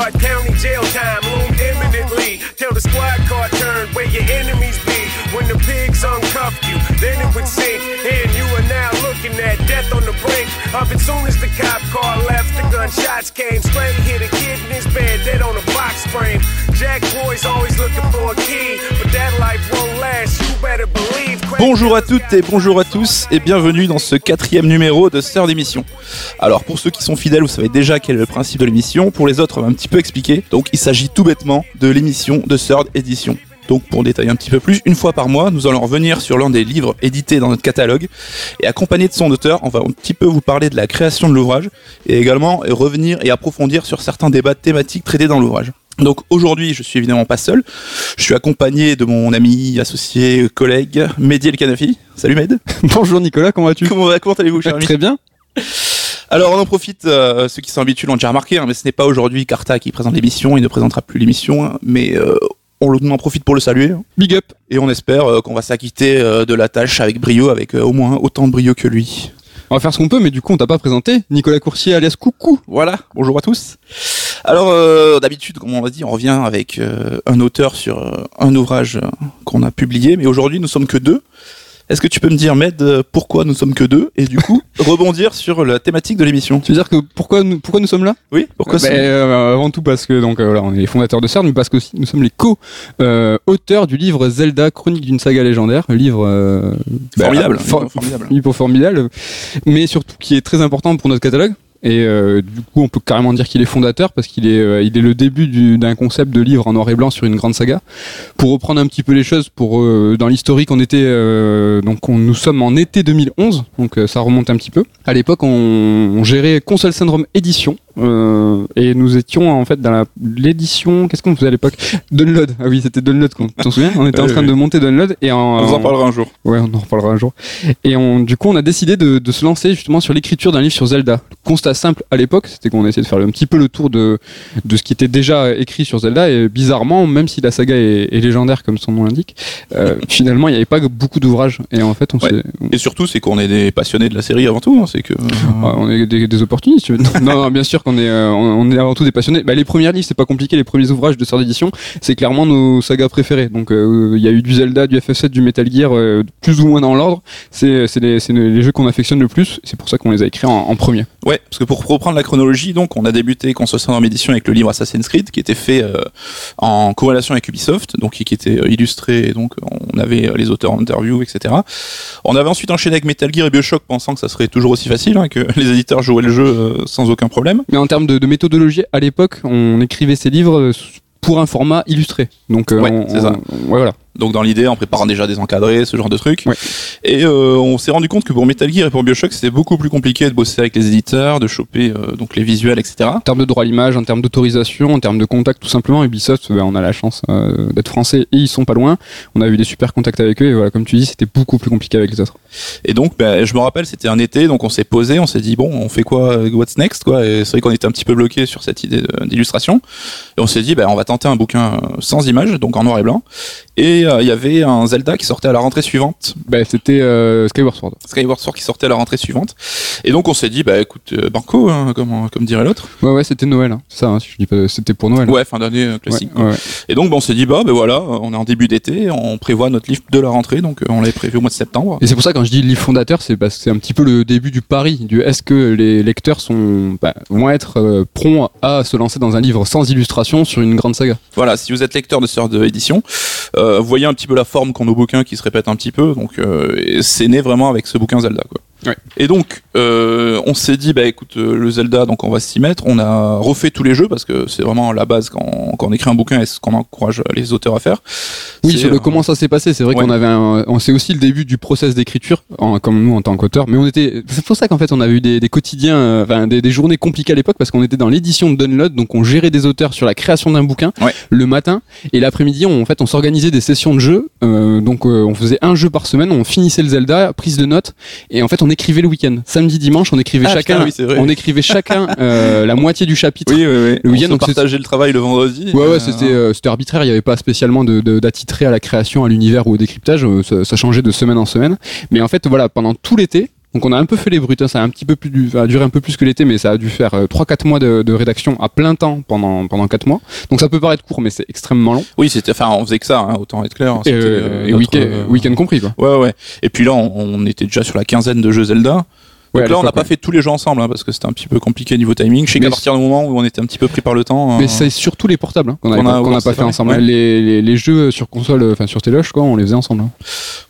Stark County jail time loomed imminently. Till the squad car turned where your enemies be. When the pigs uncuffed you, then it would sink. And you are now looking at death on the brink of it. Soon as the cop car left, the gunshots came straight. Hit a kid in his bed, dead on a box frame. Jack boys always looking for a key, but that life won't last. You better believe. Bonjour à toutes et bonjour à tous et bienvenue dans ce quatrième numéro de Sœur d'émission. Alors pour ceux qui sont fidèles, vous savez déjà quel est le principe de l'émission. Pour les autres, on va un petit peu expliquer. Donc il s'agit tout bêtement de l'émission de Third Edition. Donc pour détailler un petit peu plus, une fois par mois, nous allons revenir sur l'un des livres édités dans notre catalogue et accompagné de son auteur, on va un petit peu vous parler de la création de l'ouvrage et également revenir et approfondir sur certains débats thématiques traités dans l'ouvrage. Donc aujourd'hui, je suis évidemment pas seul. Je suis accompagné de mon ami, associé, collègue, Mehdi El Kanafi. Salut Med. Bonjour Nicolas, comment vas-tu? Comment, allez-vous, cher ami? Très bien. Alors on en profite, euh, ceux qui sont habitués l'ont déjà remarqué, hein, mais ce n'est pas aujourd'hui Carta qui présente l'émission, il ne présentera plus l'émission, hein, mais euh, on en profite pour le saluer. Big up. Et on espère euh, qu'on va s'acquitter euh, de la tâche avec brio, avec euh, au moins autant de brio que lui. On va faire ce qu'on peut, mais du coup, on t'a pas présenté. Nicolas Coursier alias Coucou. Voilà, bonjour à tous. Alors euh, d'habitude, comme on l'a dit, on revient avec un auteur sur un ouvrage qu'on a publié, mais aujourd'hui nous sommes que deux. Est-ce que tu peux me dire, Med, euh, pourquoi nous sommes que deux Et du coup, rebondir sur la thématique de l'émission? Tu veux dire que pourquoi nous, pourquoi nous sommes là? Oui, pourquoi Bah, c'est- euh, Avant tout parce que donc euh, voilà, on est les fondateurs de CERN, mais parce que aussi, nous sommes les co-auteurs du livre Zelda Chronique d'une saga légendaire, livre euh, bah, Formidable, for- formidable. formidable, mais surtout qui est très important pour notre catalogue. Et euh, du coup, on peut carrément dire qu'il est fondateur parce qu'il est, euh, il est le début du- d'un concept de livre en noir et blanc sur une grande saga. Pour reprendre un petit peu les choses, pour euh, dans l'historique, on était donc on, nous sommes en été 2011, donc ça remonte un petit peu. À l'époque, on, on gérait Console Syndrome Édition. Euh, et nous étions en fait dans l'édition. Qu'est-ce qu'on faisait à l'époque? Download. Ah oui, c'était Download. Tu t'en souviens? On était en Oui, train oui. de monter Download et en, On en parlera un jour. Ouais, on en reparlera un jour. Et on, du coup, on a décidé de, de se lancer justement sur l'écriture d'un livre sur Zelda. Le constat simple à l'époque, c'était qu'on essayait de faire un petit peu le tour de, de ce qui était déjà écrit sur Zelda. Et bizarrement, même si la saga est, est légendaire comme son nom l'indique, euh, finalement, il n'y avait pas beaucoup d'ouvrages. Et en fait, on, Ouais. Et surtout, c'est qu'on est des passionnés de la série avant tout. hein, c'est que. Ouais, on est des, des opportunistes. non, non, bien sûr qu'on est, euh, on est avant tout des passionnés. Bah, les premiers livres, c'est pas compliqué. Les premiers ouvrages de sort d'édition, c'est clairement nos sagas préférées. Donc, euh, il y a eu du Zelda, du FF7, du Metal Gear, euh, plus ou moins dans l'ordre. C'est, les, jeux qu'on affectionne le plus. C'est pour ça qu'on les a écrits en, en premier. Ouais, parce que pour reprendre la chronologie, donc on a débuté Console Syndrome Edition avec le livre Assassin's Creed qui était fait en corrélation avec Ubisoft, donc qui était illustré, donc on avait les auteurs en interview, etc. On avait ensuite enchaîné avec Metal Gear et Bioshock, pensant que ça serait toujours aussi facile, hein, que les éditeurs jouaient le jeu sans aucun problème. Mais en termes de, de méthodologie, à l'époque, on écrivait ces livres euh, pour un format illustré. Donc, euh, Ouais, on- c'est ça. on- ouais, voilà. Donc dans l'idée, en préparant déjà des encadrés, ce genre de trucs. Ouais. Et euh, on s'est rendu compte que pour Metal Gear et pour Bioshock, c'était beaucoup plus compliqué de bosser avec les éditeurs, de choper euh, donc les visuels, etc. En termes de droit à l'image, en termes d'autorisation, en termes de contact, tout simplement, Ubisoft, ben, on a la chance euh, d'être français et ils sont pas loin. On a eu des super contacts avec eux et voilà, comme tu dis, c'était beaucoup plus compliqué avec les autres. Et donc, ben, je me rappelle, c'était un été, donc on s'est posé, on s'est dit bon, on fait quoi, euh, what's next, quoi? Et c'est vrai qu'on était un petit peu bloqué sur cette idée d'illustration. Et on s'est dit, ben, on va tenter un bouquin euh, sans images, donc en noir et blanc. Et euh, il y avait un Zelda qui sortait à la rentrée suivante, Ben, c'était euh, Skyward Sword. Skyward Sword qui sortait à la rentrée suivante. Et donc on s'est dit, bah écoute, euh, banco, hein, comme, comme dirait l'autre. Ouais, ouais, c'était Noël. hein. Ça, hein, si je dis pas, c'était pour Noël. Ouais, fin d'année euh, Ouais, classique. ouais, ouais. Et donc, ben, on s'est dit, bah, ben voilà, euh, on est en début d'été, on prévoit notre livre de la rentrée, donc euh, on l'avait prévu au mois de septembre. Et c'est pour ça quand je dis livre fondateur, c'est parce que c'est un petit peu le début du pari. Du est-ce que les lecteurs sont bah, vont être euh, prompts à se lancer dans un livre sans illustration sur une grande saga. Voilà, si vous êtes lecteur de Sœur de édition, euh, vous voyez un petit peu la forme qu'ont nos bouquins qui se répètent un petit peu, donc euh, c'est né vraiment avec ce bouquin Zelda, quoi. Ouais. Et donc, euh, on s'est dit, bah écoute, euh, le Zelda, donc on va s'y mettre. On a refait tous les jeux parce que c'est vraiment la base quand, quand on écrit un bouquin et ce qu'on encourage les auteurs à faire. Oui, sur le euh, comment ça s'est passé, c'est vrai ouais. qu'on avait un, on c'est aussi le début du process d'écriture, comme nous en tant qu'auteur. Mais on était, c'est pour ça qu'en fait on avait eu des, des quotidiens, euh, enfin des, des journées compliquées à l'époque parce qu'on était dans l'édition de Download, donc on gérait des auteurs sur la création d'un bouquin Ouais. le matin et l'après-midi, on, en fait on s'organisait des sessions de jeu. euh, donc euh, on faisait un jeu par semaine, on finissait le Zelda, prise de notes et en fait on écrivait le week-end. Samedi, dimanche, on écrivait Ah, chacun, putain, oui, on écrivait chacun euh, la moitié du chapitre. Oui, oui, oui. Le On week-end, donc c'est- partageait le travail le vendredi. Ouais, Euh, ouais, c'était euh, c'était arbitraire. Il n'y avait pas spécialement de de- d'attitré à la création, à l'univers ou au décryptage. euh, Ça, ça changeait de semaine en semaine. Mais en fait, voilà, pendant tout l'été, Donc on a un peu fait les brutes, hein, ça a un petit peu plus, du- ça a duré un peu plus que l'été, mais ça a dû faire euh, 3-4 mois de, de rédaction à plein temps pendant pendant 4 mois. Donc ça peut paraître court, mais c'est extrêmement long. Oui, c'était, enfin, on faisait que ça, hein, autant être clair. Et, C'était, euh, euh, et week-end, euh, week-end compris quoi. Ouais, ouais. Et puis là, on, on était déjà sur la quinzaine de jeux Zelda. Ouais, Donc là, on n'a pas ouais. fait tous les jeux ensemble, hein, parce que c'était un petit peu compliqué niveau timing. Je sais qu'à Mais partir du moment où on était un petit peu pris par le temps. Mais euh, c'est surtout les portables hein, qu'on n'a pas c'est fait vrai, ensemble. ouais. Les, les, les jeux sur console, euh, enfin sur téloche, quoi, on les faisait ensemble. hein.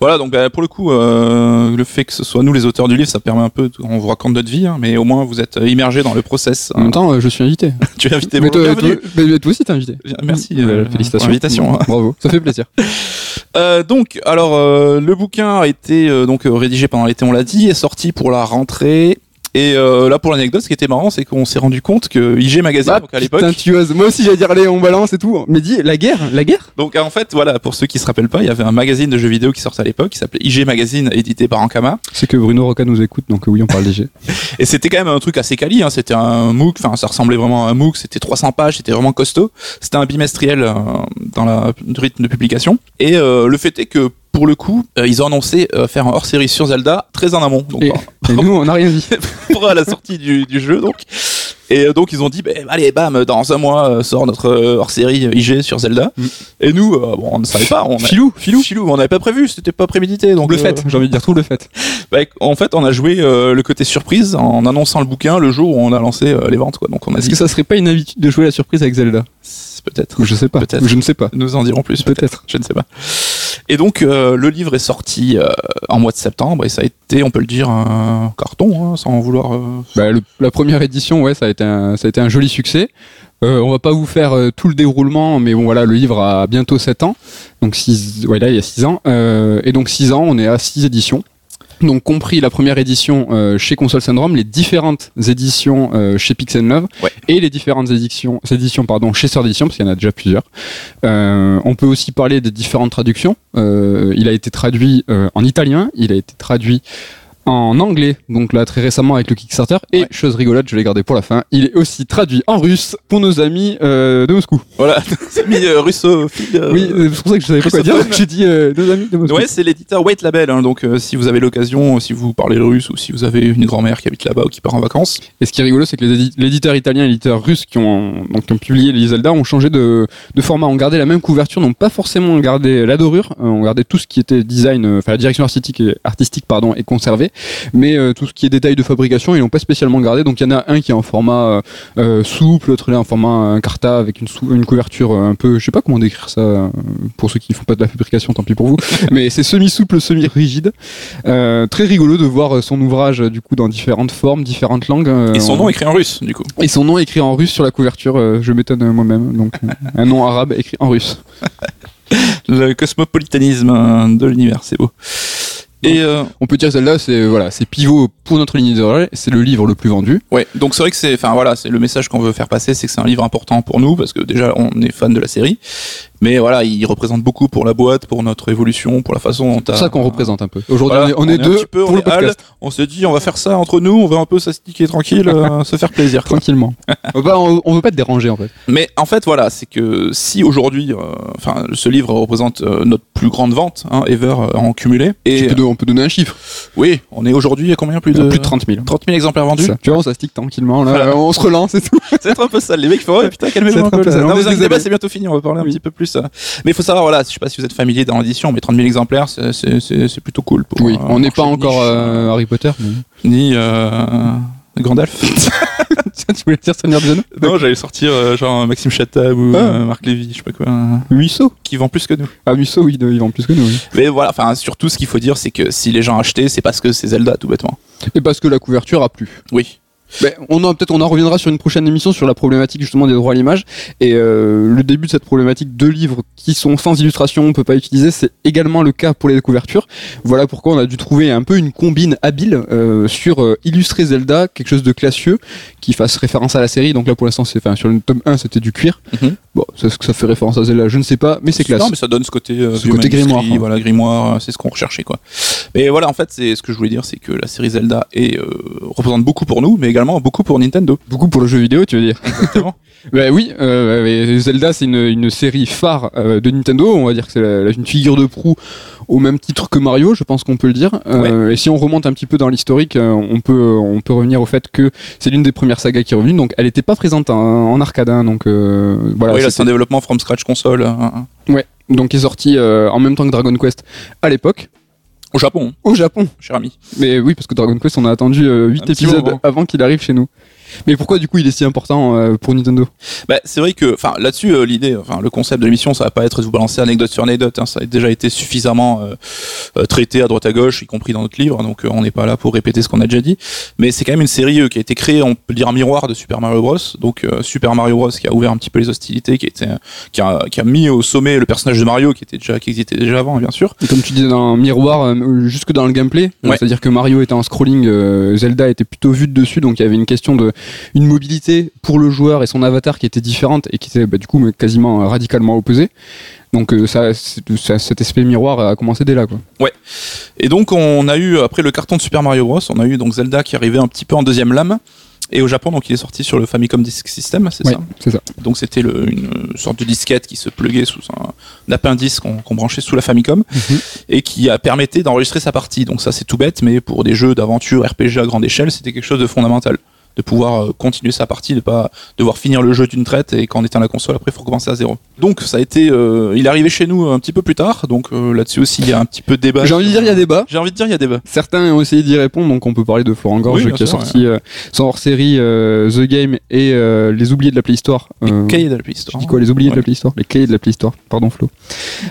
Voilà, donc bah, pour le coup, euh, le fait que ce soit nous les auteurs du livre, ça permet un peu, on vous raconte notre vie, hein, mais au moins vous êtes euh, immergé dans le process. En même temps, euh, je suis invité. tu es invité, mais, toi, toi- mais toi aussi t'es invité. Merci, Euh, euh, félicitations. pour l'invitation. Bravo, ça fait plaisir. Euh, donc, alors, euh, le bouquin a été euh, donc euh, rédigé pendant l'été, on l'a dit, est sorti pour la rentrée. Et euh, là, pour l'anecdote, ce qui était marrant, c'est qu'on s'est rendu compte que IG Magazine, donc à l'époque. Moi aussi j'allais dire allez on balance et tout. Mais dis la guerre, la guerre? donc en fait, voilà, pour ceux qui se rappellent pas, il y avait un magazine de jeux vidéo qui sortait à l'époque, qui s'appelait IG Magazine, édité par Ankama. C'est que Bruno Roca nous écoute, donc oui on parle léger. Et c'était quand même un truc assez quali, hein. c'était un MOOC, enfin ça ressemblait vraiment à un MOOC, c'était 300 pages, c'était vraiment costaud. C'était un bimestriel euh, dans la le rythme de publication. Et euh, le fait est que pour le coup, euh, ils ont annoncé euh, faire un hors-série sur Zelda très en amont, donc Et, nous on n'a rien dit. pour à la sortie du, du jeu donc. Et euh, donc ils ont dit, bah, allez, bam, dans un mois euh, sort notre euh, hors-série euh, IG sur Zelda. Mm. Et nous, euh, bon, on ne savait pas. On a- Filou, filou. Filou, on n'avait pas prévu, c'était pas prémédité. Donc Le euh, fait, j'ai envie de dire tout le fait. bah, en fait, on a joué euh, le côté surprise en annonçant le bouquin le jour où on a lancé euh, les ventes. Quoi. Donc on a Est-ce dit que ça serait pas une habitude de jouer la surprise avec Zelda? Peut-être. Je sais pas. Peut-être. Je ne sais pas. Nous en dirons plus. Peut-être. Peut-être. Je ne sais pas. Et donc euh, le livre est sorti euh, en mois de septembre et ça a été, on peut le dire, un carton, hein, sans vouloir. euh, Bah, la première édition, ouais, ça a été un, un joli succès. On va pas vous faire tout le déroulement, mais bon voilà, le livre a bientôt 7 ans, donc six, ouais là il y a 6 ans, et donc 6 ans, on est à 6 éditions. Donc compris la première édition euh, chez Console Syndrome, les différentes éditions euh, chez Pixel Love Ouais. et les différentes éditions, éditions pardon chez Sœur d'édition parce qu'il y en a déjà plusieurs. Euh, on peut aussi parler des différentes traductions. Euh, il a été traduit euh, en italien, il a été traduit en anglais, donc là très récemment avec le Kickstarter. Et Ouais. chose rigolote, je l'ai gardé pour la fin, il est aussi traduit en russe pour nos amis euh, de Moscou. Voilà, c'est mis euh, russophile. euh, oui, euh, c'est pour ça que je savais pas quoi dire. J'ai dit nos amis de Moscou. Ouais, c'est l'éditeur Wait Label. Hein, donc, si vous avez l'occasion, si vous parlez le russe ou si vous avez une grand-mère qui habite là-bas ou qui part en vacances, Et ce qui est rigolo, c'est que l'éditeur italien et l'éditeur russe qui ont, donc, qui ont publié les Zelda ont changé de, de format, ont gardé la même couverture, n'ont pas forcément gardé la dorure, ont gardé tout ce qui était design, enfin la direction artistique, et, artistique pardon, est conservée, mais euh, tout ce qui est détail de fabrication, ils l'ont pas spécialement gardé. Donc il y en a un qui est en format euh, euh, souple, l'autre là en format euh, carta avec une, sou- une couverture un peu, je sais pas comment décrire ça pour ceux qui font pas de la fabrication, tant pis pour vous, mais c'est semi-souple, semi-rigide. Euh, très rigolo de voir son ouvrage du coup dans différentes formes, différentes langues. et son on- nom écrit en russe, du coup. et son nom écrit en russe sur la couverture, je m'étonne moi-même. Donc un nom arabe écrit en russe. Le cosmopolitanisme de l'univers, c'est beau. Et euh, On peut dire que celle-là, c'est voilà, c'est pivot pour notre ligne éditoriale. C'est le livre le plus vendu. ouais, donc c'est vrai que c'est, enfin voilà, c'est le message qu'on veut faire passer, c'est que c'est un livre important pour nous parce que déjà on est fan de la série, mais voilà, il représente beaucoup pour la boîte, pour notre évolution, pour la façon dont C'est pour ça qu'on représente un peu. Aujourd'hui, Voilà, on est, on est un deux petit peu, pour on le podcast. on s'est dit on va faire ça entre nous, on va un peu s'astiquer tranquille, euh, se faire plaisir. quoi. Tranquillement. on, veut pas, on, on veut pas te déranger en fait. Mais en fait, voilà, c'est que si aujourd'hui, euh, enfin, ce livre représente euh, notre plus grande vente hein, ever en cumulé, Tu et peux on peut donner un chiffre. oui, on est aujourd'hui à combien plus de Plus de 30 000. 30 000 exemplaires vendus. Ça. Tu vois, on s'astique tranquillement. Là, Voilà. on se relance et tout. C'est un peu ça. Les mecs font, ouais, putain, calmez-vous un peu. peu. Non, On vous inquiétez pas, c'est bientôt fini. On va parler un petit peu plus. Euh. Mais il faut savoir, voilà, je sais pas si vous êtes familier dans l'édition, mais 30 000 exemplaires, c'est- plutôt cool. Pour, Oui, euh, on n'est pas encore euh, Harry Potter. Mais... ni euh, Gandalf. tu voulais dire Seigneur des Anneaux non, j'allais sortir euh, genre Maxime Chatham ou Ah. euh, Marc Lévy, je sais pas quoi, Musso. qui vend plus que nous. Ah, Musso, oui, ils vendent plus que nous. Oui. Mais voilà, enfin, surtout, ce qu'il faut dire, c'est que si les gens achetaient, c'est parce que c'est Zelda, tout bêtement. Et parce que la couverture a plu. Oui. Ben, on en peut-être on en reviendra sur une prochaine émission sur la problématique justement des droits à l'image et euh, le début de cette problématique de livres qui sont sans illustration on peut pas utiliser c'est également le cas pour les couvertures voilà pourquoi on a dû trouver un peu une combine habile euh, sur euh, illustrer Zelda quelque chose de classieux qui fasse référence à la série donc là pour l'instant c'est enfin sur le tome 1 c'était du cuir Mhm. bon que ça fait référence à Zelda je ne sais pas mais c'est classe Non, mais ça donne ce côté, Ce côté grimoire, quoi. Voilà, grimoire, c'est ce qu'on recherchait, quoi. Mais voilà, en fait, c'est ce que je voulais dire, c'est que la série Zelda est, représente beaucoup pour nous, mais également beaucoup pour Nintendo. beaucoup pour le jeu vidéo tu veux dire Exactement. Bah oui, euh, Zelda c'est une, une série phare euh, de Nintendo. On va dire que c'est une figure de proue au même titre que Mario, je pense qu'on peut le dire. Euh, Et si on remonte un petit peu dans l'historique, on peut on peut revenir au fait que c'est l'une des premières sagas qui est revenue. Donc elle n'était pas présente en, en arcade, hein, donc euh, voilà. oui, là, c'est un développement from scratch console hein, Ouais. Donc il est sorti euh, en même temps que Dragon Quest à l'époque au Japon, au Japon. cher ami. Mais oui, parce que Dragon Quest, on a attendu 8 Un petit épisodes moment. avant qu'il arrive chez nous. Mais pourquoi du coup il est si important euh, pour Nintendo? Bah, c'est vrai que, enfin, là-dessus, euh, l'idée, enfin, le concept de l'émission, ça va pas être de vous balancer anecdote sur anecdote. hein, ça a déjà été suffisamment euh, traité à droite à gauche, y compris dans notre livre. Donc, euh, on n'est pas là pour répéter ce qu'on a déjà dit. Mais c'est quand même une série qui a été créée, on peut dire, un miroir de Super Mario Bros. Donc, Super Mario Bros. qui a ouvert un petit peu les hostilités, qui a, qui a, qui a mis au sommet le personnage de Mario, qui était déjà, qui existait déjà avant, bien sûr. Et Comme tu disais dans Miroir, jusque dans le gameplay, Ouais. c'est-à-dire que Mario était en scrolling, Zelda était plutôt vue de dessus, donc il y avait une question de une mobilité pour le joueur et son avatar qui était différente et qui était bah, du coup quasiment euh, radicalement opposée. Donc euh, ça, ça- cet aspect miroir a commencé dès là. Quoi. Et donc on a eu après le carton de Super Mario Bros, on a eu donc Zelda qui arrivait un petit peu en deuxième lame. Et au Japon, donc il est sorti sur le Famicom Disk System, c'est Ouais, ça c'est ça. Donc c'était une sorte de disquette qui se pluguait sous un, un appendice qu'on qu'on branchait sous la Famicom Mhm. et qui a permettait d'enregistrer sa partie. Donc ça c'est tout bête, mais pour des jeux d'aventure RPG à grande échelle, c'était quelque chose de fondamental de pouvoir euh, continuer sa partie, de pas devoir finir le jeu d'une traite et quand on éteint la console après il faut recommencer à zéro. Donc ça a été, euh, il est arrivé chez nous un petit peu plus tard, donc euh, là-dessus aussi il y a un petit peu de débat. J'ai envie de dire il y a débat. J'ai envie de dire il y a débat. Certains ont essayé d'y répondre, donc on peut parler de Florent Gorge Oui, qui a sorti son hors-série The Game et Les Oubliés de la Play Store. Les cahiers de la Play Je Store. dis quoi, les oubliés de la Play Store? Les cahiers de la Play Store, pardon Flo.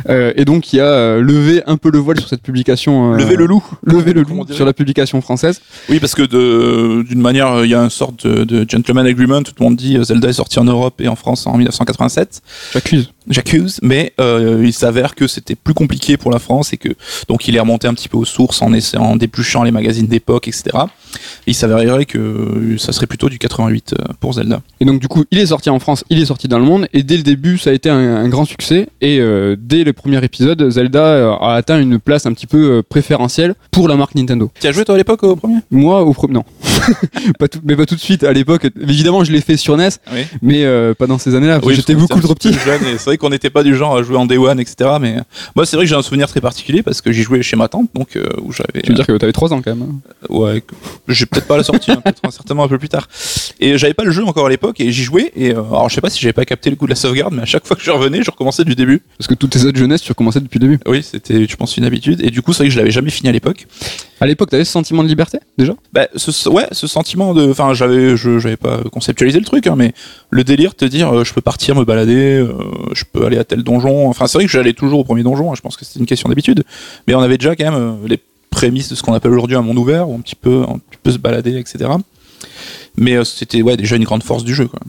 Et donc il a levé un peu le voile sur cette publication. Lever le loup. Lever le loup sur la publication française. Oui, parce que d'une manière, il y a une sorte de, de gentleman agreement. Tout le monde dit euh, Zelda est sorti en Europe et en France en 1987. J'accuse. J'accuse, mais euh, il s'avère que c'était plus compliqué pour la France et que donc il est remonté un petit peu aux sources en essayant, en dépluchant les magazines d'époque, etc. Et il s'avérerait que euh, ça serait plutôt du 88 euh, pour Zelda. Et donc du coup, il est sorti en France, il est sorti dans le monde, et dès le début, ça a été un, un grand succès. Et euh, dès le premier épisode, Zelda a atteint une place un petit peu préférentielle pour la marque Nintendo. Tu as joué toi à l'époque au premier? Moi, au premier, non, pas tout, mais pas tout de suite. À l'époque, évidemment, je l'ai fait sur NES, Oui. mais euh, pas dans ces années-là. J'étais beaucoup trop petit. c'est vrai qu'on n'était pas du genre à jouer en Day One, etc. Mais euh, moi, c'est vrai que j'ai un souvenir très particulier parce que j'y jouais chez ma tante, donc euh, où j'avais. Tu veux dire que t'avais 3 ans quand même. hein. Ouais, j'ai peut-être pas la sortie, hein, certainement un peu plus tard. Et j'avais pas le jeu encore à l'époque et j'y jouais. Et euh, alors je sais pas si j'avais pas capté le coup de la sauvegarde, mais à chaque fois que je revenais, je recommençais du début. Parce que toutes tes autres jeunesse, tu recommençais depuis le début. Oui, c'était, je pense, une habitude. Et du coup, c'est vrai que je l'avais jamais fini à l'époque. À l'époque, t'avais ce sentiment de liberté déjà? Bah, ce, ouais, ce sentiment de, enfin, j'avais, je, j'avais pas conceptualisé le truc, hein, mais le délire de te dire, euh, je peux partir me balader, euh, je peux aller à tel donjon. Enfin, c'est vrai que j'allais toujours au premier donjon. hein, je pense que c'était une question d'habitude, mais on avait déjà quand même euh, les prémices de ce qu'on appelle aujourd'hui un monde ouvert où un petit peu, se balader, etc. Mais c'était ouais déjà une grande force du jeu. Quoi.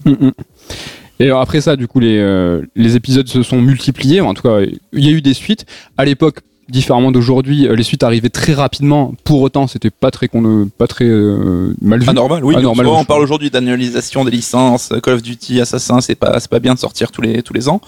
Et alors après ça, du coup, les, les épisodes se sont multipliés. En tout cas, il y a eu des suites. À l'époque, différemment d'aujourd'hui, euh, les suites arrivaient très rapidement. Pour autant, c'était pas très, con- pas très euh, mal vu. Anormal, oui. Anormal, on parle aujourd'hui d'annualisation des licences, Call of Duty, Assassin, c'est pas, c'est pas bien de sortir tous les, tous les ans.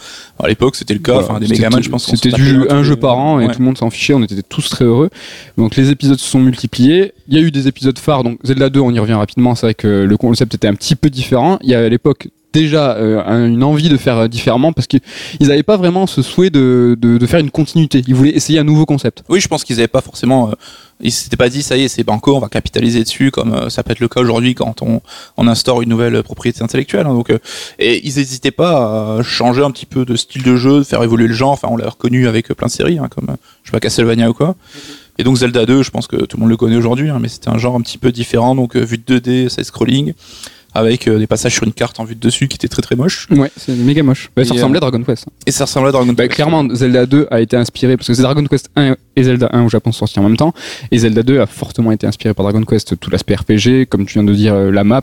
À l'époque, c'était le cas. Voilà. Enfin, des Megaman, je pense. C'était du un jeu par an et Ouais. tout le monde s'en fichait. On était tous très heureux. Donc les épisodes se sont multipliés. Il y a eu des épisodes phares. Donc Zelda 2, on y revient rapidement. C'est vrai que le concept était un petit peu différent. Il y a à l'époque déjà euh, un- une envie de faire euh, différemment parce qu'ils n'avaient pas vraiment ce souhait de, de, de faire une continuité. Ils voulaient essayer un nouveau concept. Oui, je pense qu'ils avaient pas forcément. euh, ils s'étaient pas dit, ça y est, c'est banco, on va capitaliser dessus, comme euh, ça peut être le cas aujourd'hui quand on, on instaure une nouvelle propriété intellectuelle. hein, donc, euh, et ils n'hésitaient pas à changer un petit peu de style de jeu, de faire évoluer le genre. Enfin, on l'a reconnu avec plein de séries, hein, comme je sais pas Castlevania ou quoi. Et donc Zelda 2, je pense que tout le monde le connaît aujourd'hui, hein, mais c'était un genre un petit peu différent, donc euh, vue de 2D, side scrolling, avec euh, des passages sur une carte en vue de dessus qui étaient très très moches. Ouais, c'est méga moche. Bah, ça ressemblait à Dragon Quest. Et ça ressemblait à Dragon Bah, Quest. clairement, Zelda 2 a été inspiré parce que c'est Dragon Quest 1 et Zelda 1 au Japon sont sortis en même temps. Et Zelda 2 a fortement été inspiré par Dragon Quest, tout l'aspect RPG, comme tu viens de dire, euh, la map.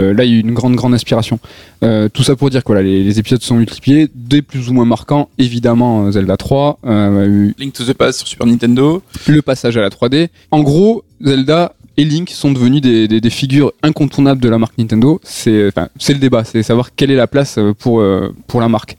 Euh, là, il y a eu une grande, grande inspiration. Euh, tout ça pour dire que voilà, les, les épisodes sont multipliés, des plus ou moins marquants. Évidemment, Zelda 3, euh, Link to the Past sur Super Nintendo. le passage à la 3D. En gros, Zelda et Link sont devenus des, figures incontournables de la marque Nintendo. C'est le débat, c'est savoir quelle est la place euh, euh, pour la marque.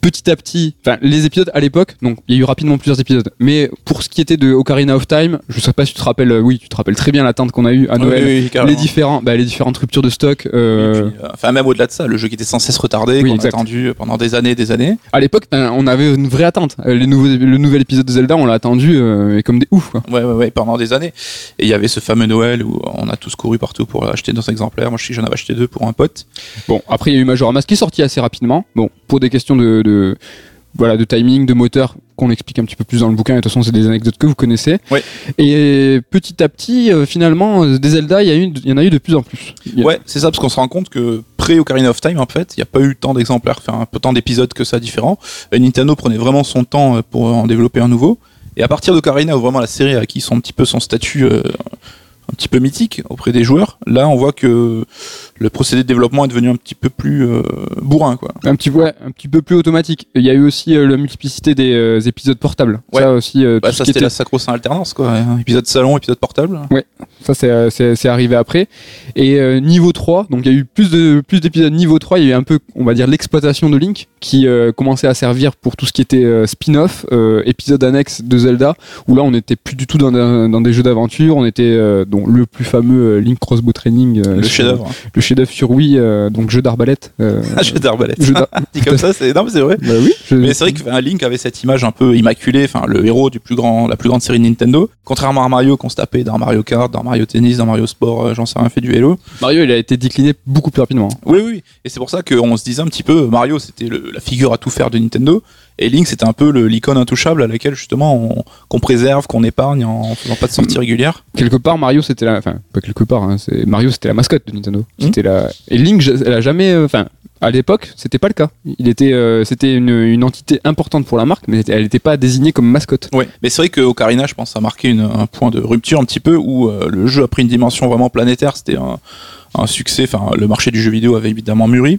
Petit à petit, enfin les épisodes à l'époque, donc il y a eu rapidement plusieurs épisodes, mais pour ce qui était de Ocarina of Time, je sais pas si tu te rappelles, euh, oui, tu te rappelles très bien l'attente qu'on a eu à Noël, Oui, oui, carrément. les différents, bah, les différentes ruptures de stock. euh, puis, euh, enfin, même au-delà de ça, le jeu qui était sans cesse retardé, Oui, qu'on a attendu pendant des années et des années. à l'époque, ben, on avait une vraie attente. Les nouveaux, le nouvel épisode de Zelda, on l'a attendu euh, comme des ouf. Quoi. Ouais, ouais, ouais, pendant des années. Et il y avait ce fameux Noël où on a tous couru partout pour acheter nos exemplaires. Moi, je sais j'en avais acheté deux pour un pote. Bon, après il y a eu Majora Mask qui est sorti assez rapidement. Bon, pour des questions de, de voilà de timing, de moteur qu'on explique un petit peu plus dans le bouquin. Et de toute façon, c'est des anecdotes que vous connaissez. Ouais. Et petit à petit, euh, finalement, euh, des Zelda, il y, a eu- y en a eu de plus en plus. A- Ouais, c'est ça, parce qu'on se rend compte que pré-Ocarina of Time, en fait, il n'y a pas eu tant d'exemplaires, enfin, peu tant d'épisodes que ça différents. Et Nintendo prenait vraiment son temps euh, pour en développer un nouveau. Et à partir d'Ocarina, où vraiment la série a acquis son petit peu son statut euh, un petit peu mythique auprès des joueurs, là, on voit que le procédé de développement est devenu un petit peu plus euh, bourrin, quoi. Un petit, ouais, un petit peu plus automatique. Il y a eu aussi euh, la multiplicité des euh, épisodes portables. Ouais. Ça aussi, Bah, ça, c'était était- la sacro-saint alternance, quoi. Épisode salon, épisode portable. Ça, c'est, c'est, c'est arrivé après. Et niveau 3, donc il y a eu plus, de, plus d'épisodes niveau 3, il y a eu un peu, on va dire, l'exploitation de Link, qui commençait à servir pour tout ce qui était spin-off, épisode annexe de Zelda, où là, on n'était plus du tout dans, dans des jeux d'aventure, on était donc le plus fameux Link Crossbow Training. le chef-d'œuvre. Chef-d'œuvre sur Wii, euh, donc jeu d'arbalète. euh, Un jeu d'arbalète. jeu Dit comme ça, c'est. Non, mais c'est vrai. Bah oui, je- Mais c'est vrai que enfin, Link avait cette image un peu immaculée, enfin le héros du plus grand, la plus grande série de Nintendo. Contrairement à Mario qu'on se tapait dans Mario Kart, dans Mario Tennis, dans Mario Sport, euh, j'en sais rien, fait du Halo. Mario, il a été décliné beaucoup plus rapidement. Oui, oui. Et c'est pour ça qu'on se disait un petit peu, Mario c'était la figure à tout faire de Nintendo, et Link c'était un peu l'icône intouchable à laquelle justement on- qu'on préserve, qu'on épargne en faisant pas de sorties régulières. quelque part Mario c'était la enfin pas quelque part hein, c'est Mario c'était la mascotte de Nintendo Hmm. c'était la et Link elle a jamais euh, enfin à l'époque c'était pas le cas il était euh, c'était une, une entité importante pour la marque mais elle n'était pas désignée comme mascotte Ouais. Mais c'est vrai que Ocarina, je pense, a marqué une- un point de rupture un petit peu où euh, le jeu a pris une dimension vraiment planétaire. C'était un, un succès. Enfin, le marché du jeu vidéo avait évidemment mûri.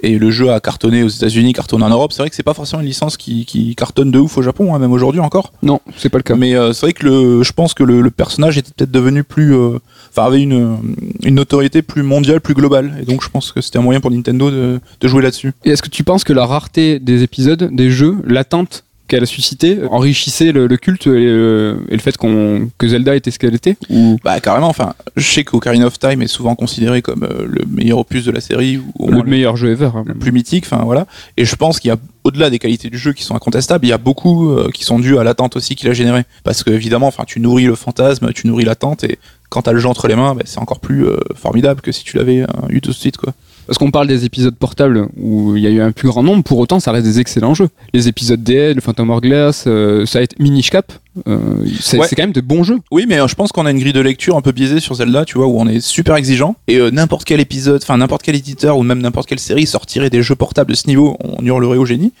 Et le jeu a cartonné aux États-Unis, cartonné en Europe. C'est vrai que c'est pas forcément une licence qui, qui cartonne de ouf au Japon, hein, même aujourd'hui encore. non c'est pas le cas Mais euh, c'est vrai que le, je pense que le, le personnage était peut-être devenu plus, euh, enfin avait une, une notoriété plus mondiale, plus globale. Et donc je pense que c'était un moyen pour Nintendo de, de jouer là-dessus. et est-ce que tu penses que la rareté des épisodes des jeux l'attente qu'elle a suscité enrichissait le, le culte et, le, et le fait qu'on que Zelda était ce qu'elle était ou? Bah carrément. Enfin, je sais qu'Ocarina of Time est souvent considéré comme euh, le meilleur opus de la série ou au le moins meilleur jeu ever hein. le plus mythique. Enfin voilà. Et je pense qu'il y a au-delà des qualités du jeu qui sont incontestables, il y a beaucoup euh, qui sont dus à l'attente aussi qu'il a généré. Parce que évidemment, enfin, tu nourris le fantasme, tu nourris l'attente, et quand t'as le jeu entre les mains, bah, c'est encore plus euh, formidable que si tu l'avais euh, eu tout de suite, quoi. Parce qu'on parle des épisodes portables où il y a eu un plus grand nombre, pour autant ça reste des excellents jeux. Les épisodes DL, le Phantom Hourglass, euh, ça a été Minish Cap, euh, c'est Ouais. quand même de bons jeux. Oui, mais euh, je pense qu'on a une grille de lecture un peu biaisée sur Zelda, tu vois, où on est super exigeant. Et euh, n'importe quel épisode, enfin n'importe quel éditeur ou même n'importe quelle série sortirait des jeux portables de ce niveau, on hurlerait au génie.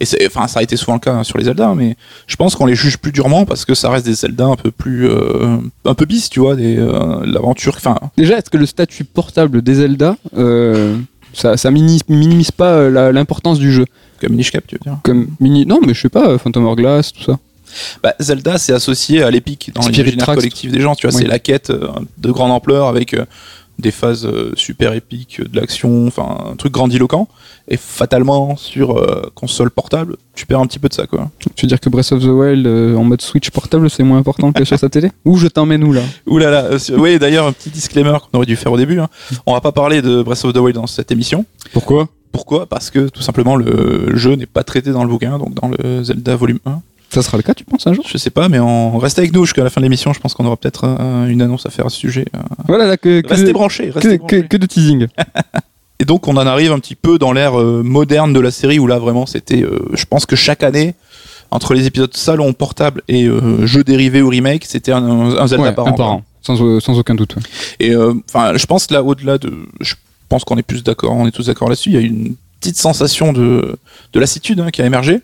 Et c'est, enfin, ça a été souvent le cas hein, sur les Zelda, mais je pense qu'on les juge plus durement parce que ça reste des Zelda un peu plus, euh, un peu bis, tu vois, des euh, l'aventure. Enfin, Déjà, est-ce que le statut portable des Zelda, euh, ça, ça mini- minimise pas la- l'importance du jeu? Comme Minish Cap, tu veux dire. Comme mini, non, mais je sais pas, Phantom Hourglass, tout ça. Bah, Zelda, c'est associé à l'épique dans l'imaginaire collectif des gens. Tu vois, Oui. c'est la quête de grande ampleur avec des phases euh, super épiques, de l'action, enfin un truc grandiloquent. Et fatalement, sur euh, console portable, tu perds un petit peu de ça, quoi. Tu veux dire que Breath of the Wild euh, en mode Switch portable, c'est moins important que sur sa télé Ou je t'emmène où là? Ouh là là. euh, oui, d'ailleurs, un petit disclaimer qu'on aurait dû faire au début. hein. On va pas parler de Breath of the Wild dans cette émission. Pourquoi? Pourquoi? Parce que tout simplement le jeu n'est pas traité dans le bouquin, donc dans le Zelda volume 1. Ça sera le cas, tu penses, un jour Je sais pas, mais on reste avec nous jusqu'à la fin de l'émission. Je pense qu'on aura peut-être euh, une annonce à faire à ce sujet. euh. Voilà, là, que, que, Restez de, branchés, restez que- branchés. que de teasing. Et donc on en arrive un petit peu dans l'ère euh, moderne de la série où là vraiment c'était, je pense que chaque année, entre les épisodes salon, portable et jeux dérivés ou remake, c'était un, un Zelda Ouais, par un an. par an, sans, sans aucun doute. Et enfin, je pense là au-delà de, je pense qu'on est plus d'accord, on est tous d'accord là-dessus. Il y a une petite sensation de de lassitude hein, qui a émergé.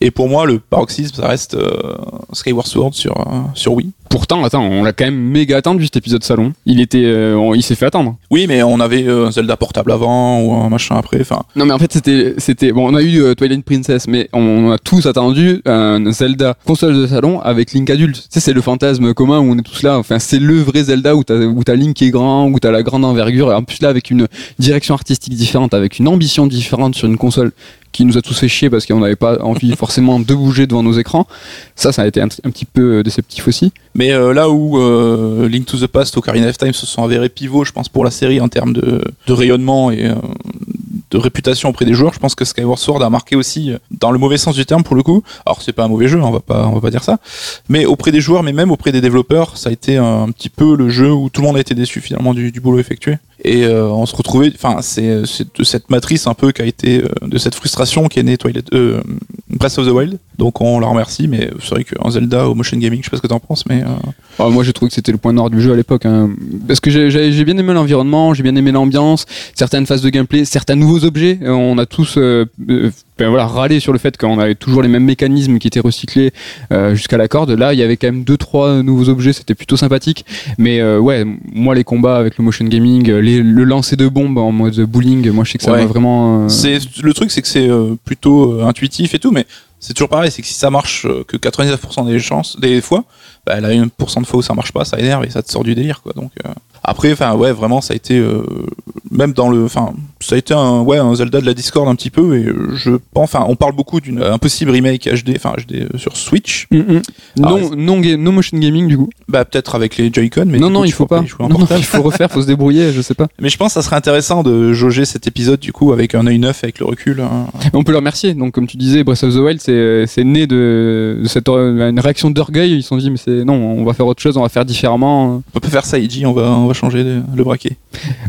Et pour moi, le paroxysme, ça reste euh, Skyward Sword sur euh, sur Wii. Pourtant, attends, on l'a quand même méga attendu cet épisode salon. Il était, euh, on- il s'est fait attendre. Oui, mais on avait euh, un Zelda portable avant ou un machin après. Enfin, Non, mais en fait, c'était, c'était, bon, on a eu euh, Twilight Princess, mais on, on a tous attendu un Zelda console de salon avec Link adulte. Tu sais, c'est le fantasme commun où on est tous là. Enfin, c'est le vrai Zelda où t'as, où t'as Link qui est grand, où t'as la grande envergure, et en plus là avec une direction artistique différente, avec une ambition différente sur une console qui nous a tous fait chier parce qu'on n'avait pas envie forcément de bouger devant nos écrans. Ça, ça a été un, un petit peu déceptif aussi. Mais euh, là où euh, Link to the Past, Ocarina of Time se sont avérés pivots, je pense, pour la série en termes de, de rayonnement et euh, de réputation auprès des joueurs, je pense que Skyward Sword a marqué aussi, euh, dans le mauvais sens du terme pour le coup. Alors c'est pas un mauvais jeu, on va pas, on va pas dire ça, mais auprès des joueurs, mais même auprès des développeurs, ça a été un, un petit peu le jeu où tout le monde a été déçu finalement du, du boulot effectué. Et euh, on se retrouvait, enfin c'est de cette matrice un peu qui a été euh, de cette frustration qui est née Twilight, euh, Breath of the Wild. Donc on la remercie, mais c'est vrai qu'en Zelda au motion gaming, je sais pas ce que t'en penses, mais euh, Ah, moi j'ai trouvé que c'était le point nord du jeu à l'époque. hein. Parce que j'ai- j'ai bien aimé l'environnement, j'ai bien aimé l'ambiance, certaines phases de gameplay, certains nouveaux objets. Euh, On a tous euh, ben voilà, râlé sur le fait qu'on avait toujours les mêmes mécanismes qui étaient recyclés euh, jusqu'à la corde. Là, il y avait quand même deux trois nouveaux objets, c'était plutôt sympathique. Mais euh, ouais, moi les combats avec le motion gaming, euh, les- le lancer de bombes en mode bowling, moi je sais que ça Ouais. m'a vraiment. euh, C'est le truc, c'est que c'est euh, plutôt intuitif et tout, mais c'est toujours pareil, c'est que si ça marche euh, que 99% des chances, des fois, bah, là, 1% de fois où ça marche pas, ça énerve et ça te sort du délire, quoi. Donc euh, après, enfin ouais, vraiment, ça a été euh, même dans le, enfin, ça a été un ouais un Zelda de la Discord un petit peu et je pense, enfin, on parle beaucoup d'une euh, impossible remake HD, enfin HD euh, sur Switch, mm, mm. Ah, non, non, ga- non motion gaming du coup. bah peut-être avec les Joy-Con, mais non, non, coup, il faut pas. en Non, non, il faut refaire, faut se débrouiller, je sais pas. Mais je pense que ça serait intéressant de jauger cet épisode du coup avec un œil neuf, avec le recul. hein. On peut le remercier. Donc, comme tu disais, Breath of the Wild, c'est c'est né de, de cette euh, une réaction d'orgueil. Ils se sont dit, mais c'est non, on va faire autre chose, on va faire différemment. On peut faire ça, Iji, on va on va changer le, le braquet.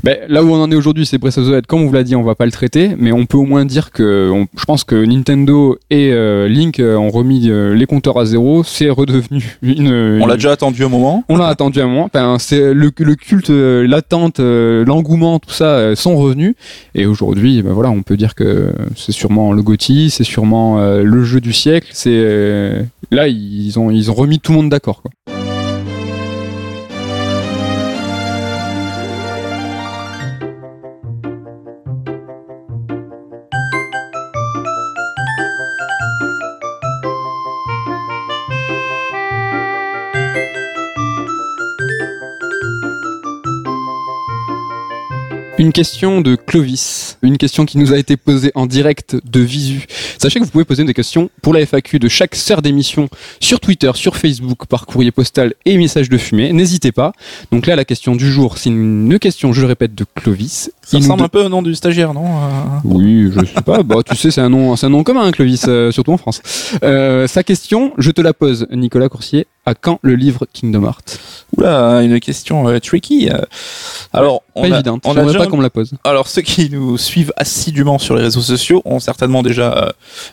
Ben, là où on en est aujourd'hui, c'est Breath of the Wild. Comme on vous l'a dit, on va pas le traiter, mais on peut au moins dire que, on- je pense que Nintendo et euh, Link euh, ont remis euh, les compteurs à zéro. C'est redevenu une. On l'a déjà attendu un moment. On l'a attendu un moment. Enfin, c'est le, le culte, euh, l'attente, euh, l'engouement, tout ça euh, sont revenus. Et aujourd'hui, ben voilà, on peut dire que c'est sûrement le GOTY, c'est sûrement euh, le jeu du siècle. C'est euh, là, ils ont ils ont remis tout le monde d'accord. quoi. Une question de Clovis, une question qui nous a été posée en direct de Visu. Sachez que vous pouvez poser des questions pour la FAQ de chaque sœur d'émission sur Twitter, sur Facebook, par courrier postal et message de fumée. N'hésitez pas. Donc là, la question du jour, c'est une question, je le répète, de Clovis. Ça Il ressemble de- un peu au nom du stagiaire, non euh oui, je sais pas. Bah, tu sais, c'est un nom, c'est un nom commun, hein, Clovis, euh, surtout en France. Euh, sa question, je te la pose, Nicolas Coursier. À quand le livre Kingdom Hearts? Oula, une question euh, tricky. euh. Alors, on Pas a, évidente. on a J'aimerais déjà- pas qu'on me la pose. Alors, ceux qui nous suivent assidûment sur les réseaux sociaux ont certainement déjà euh,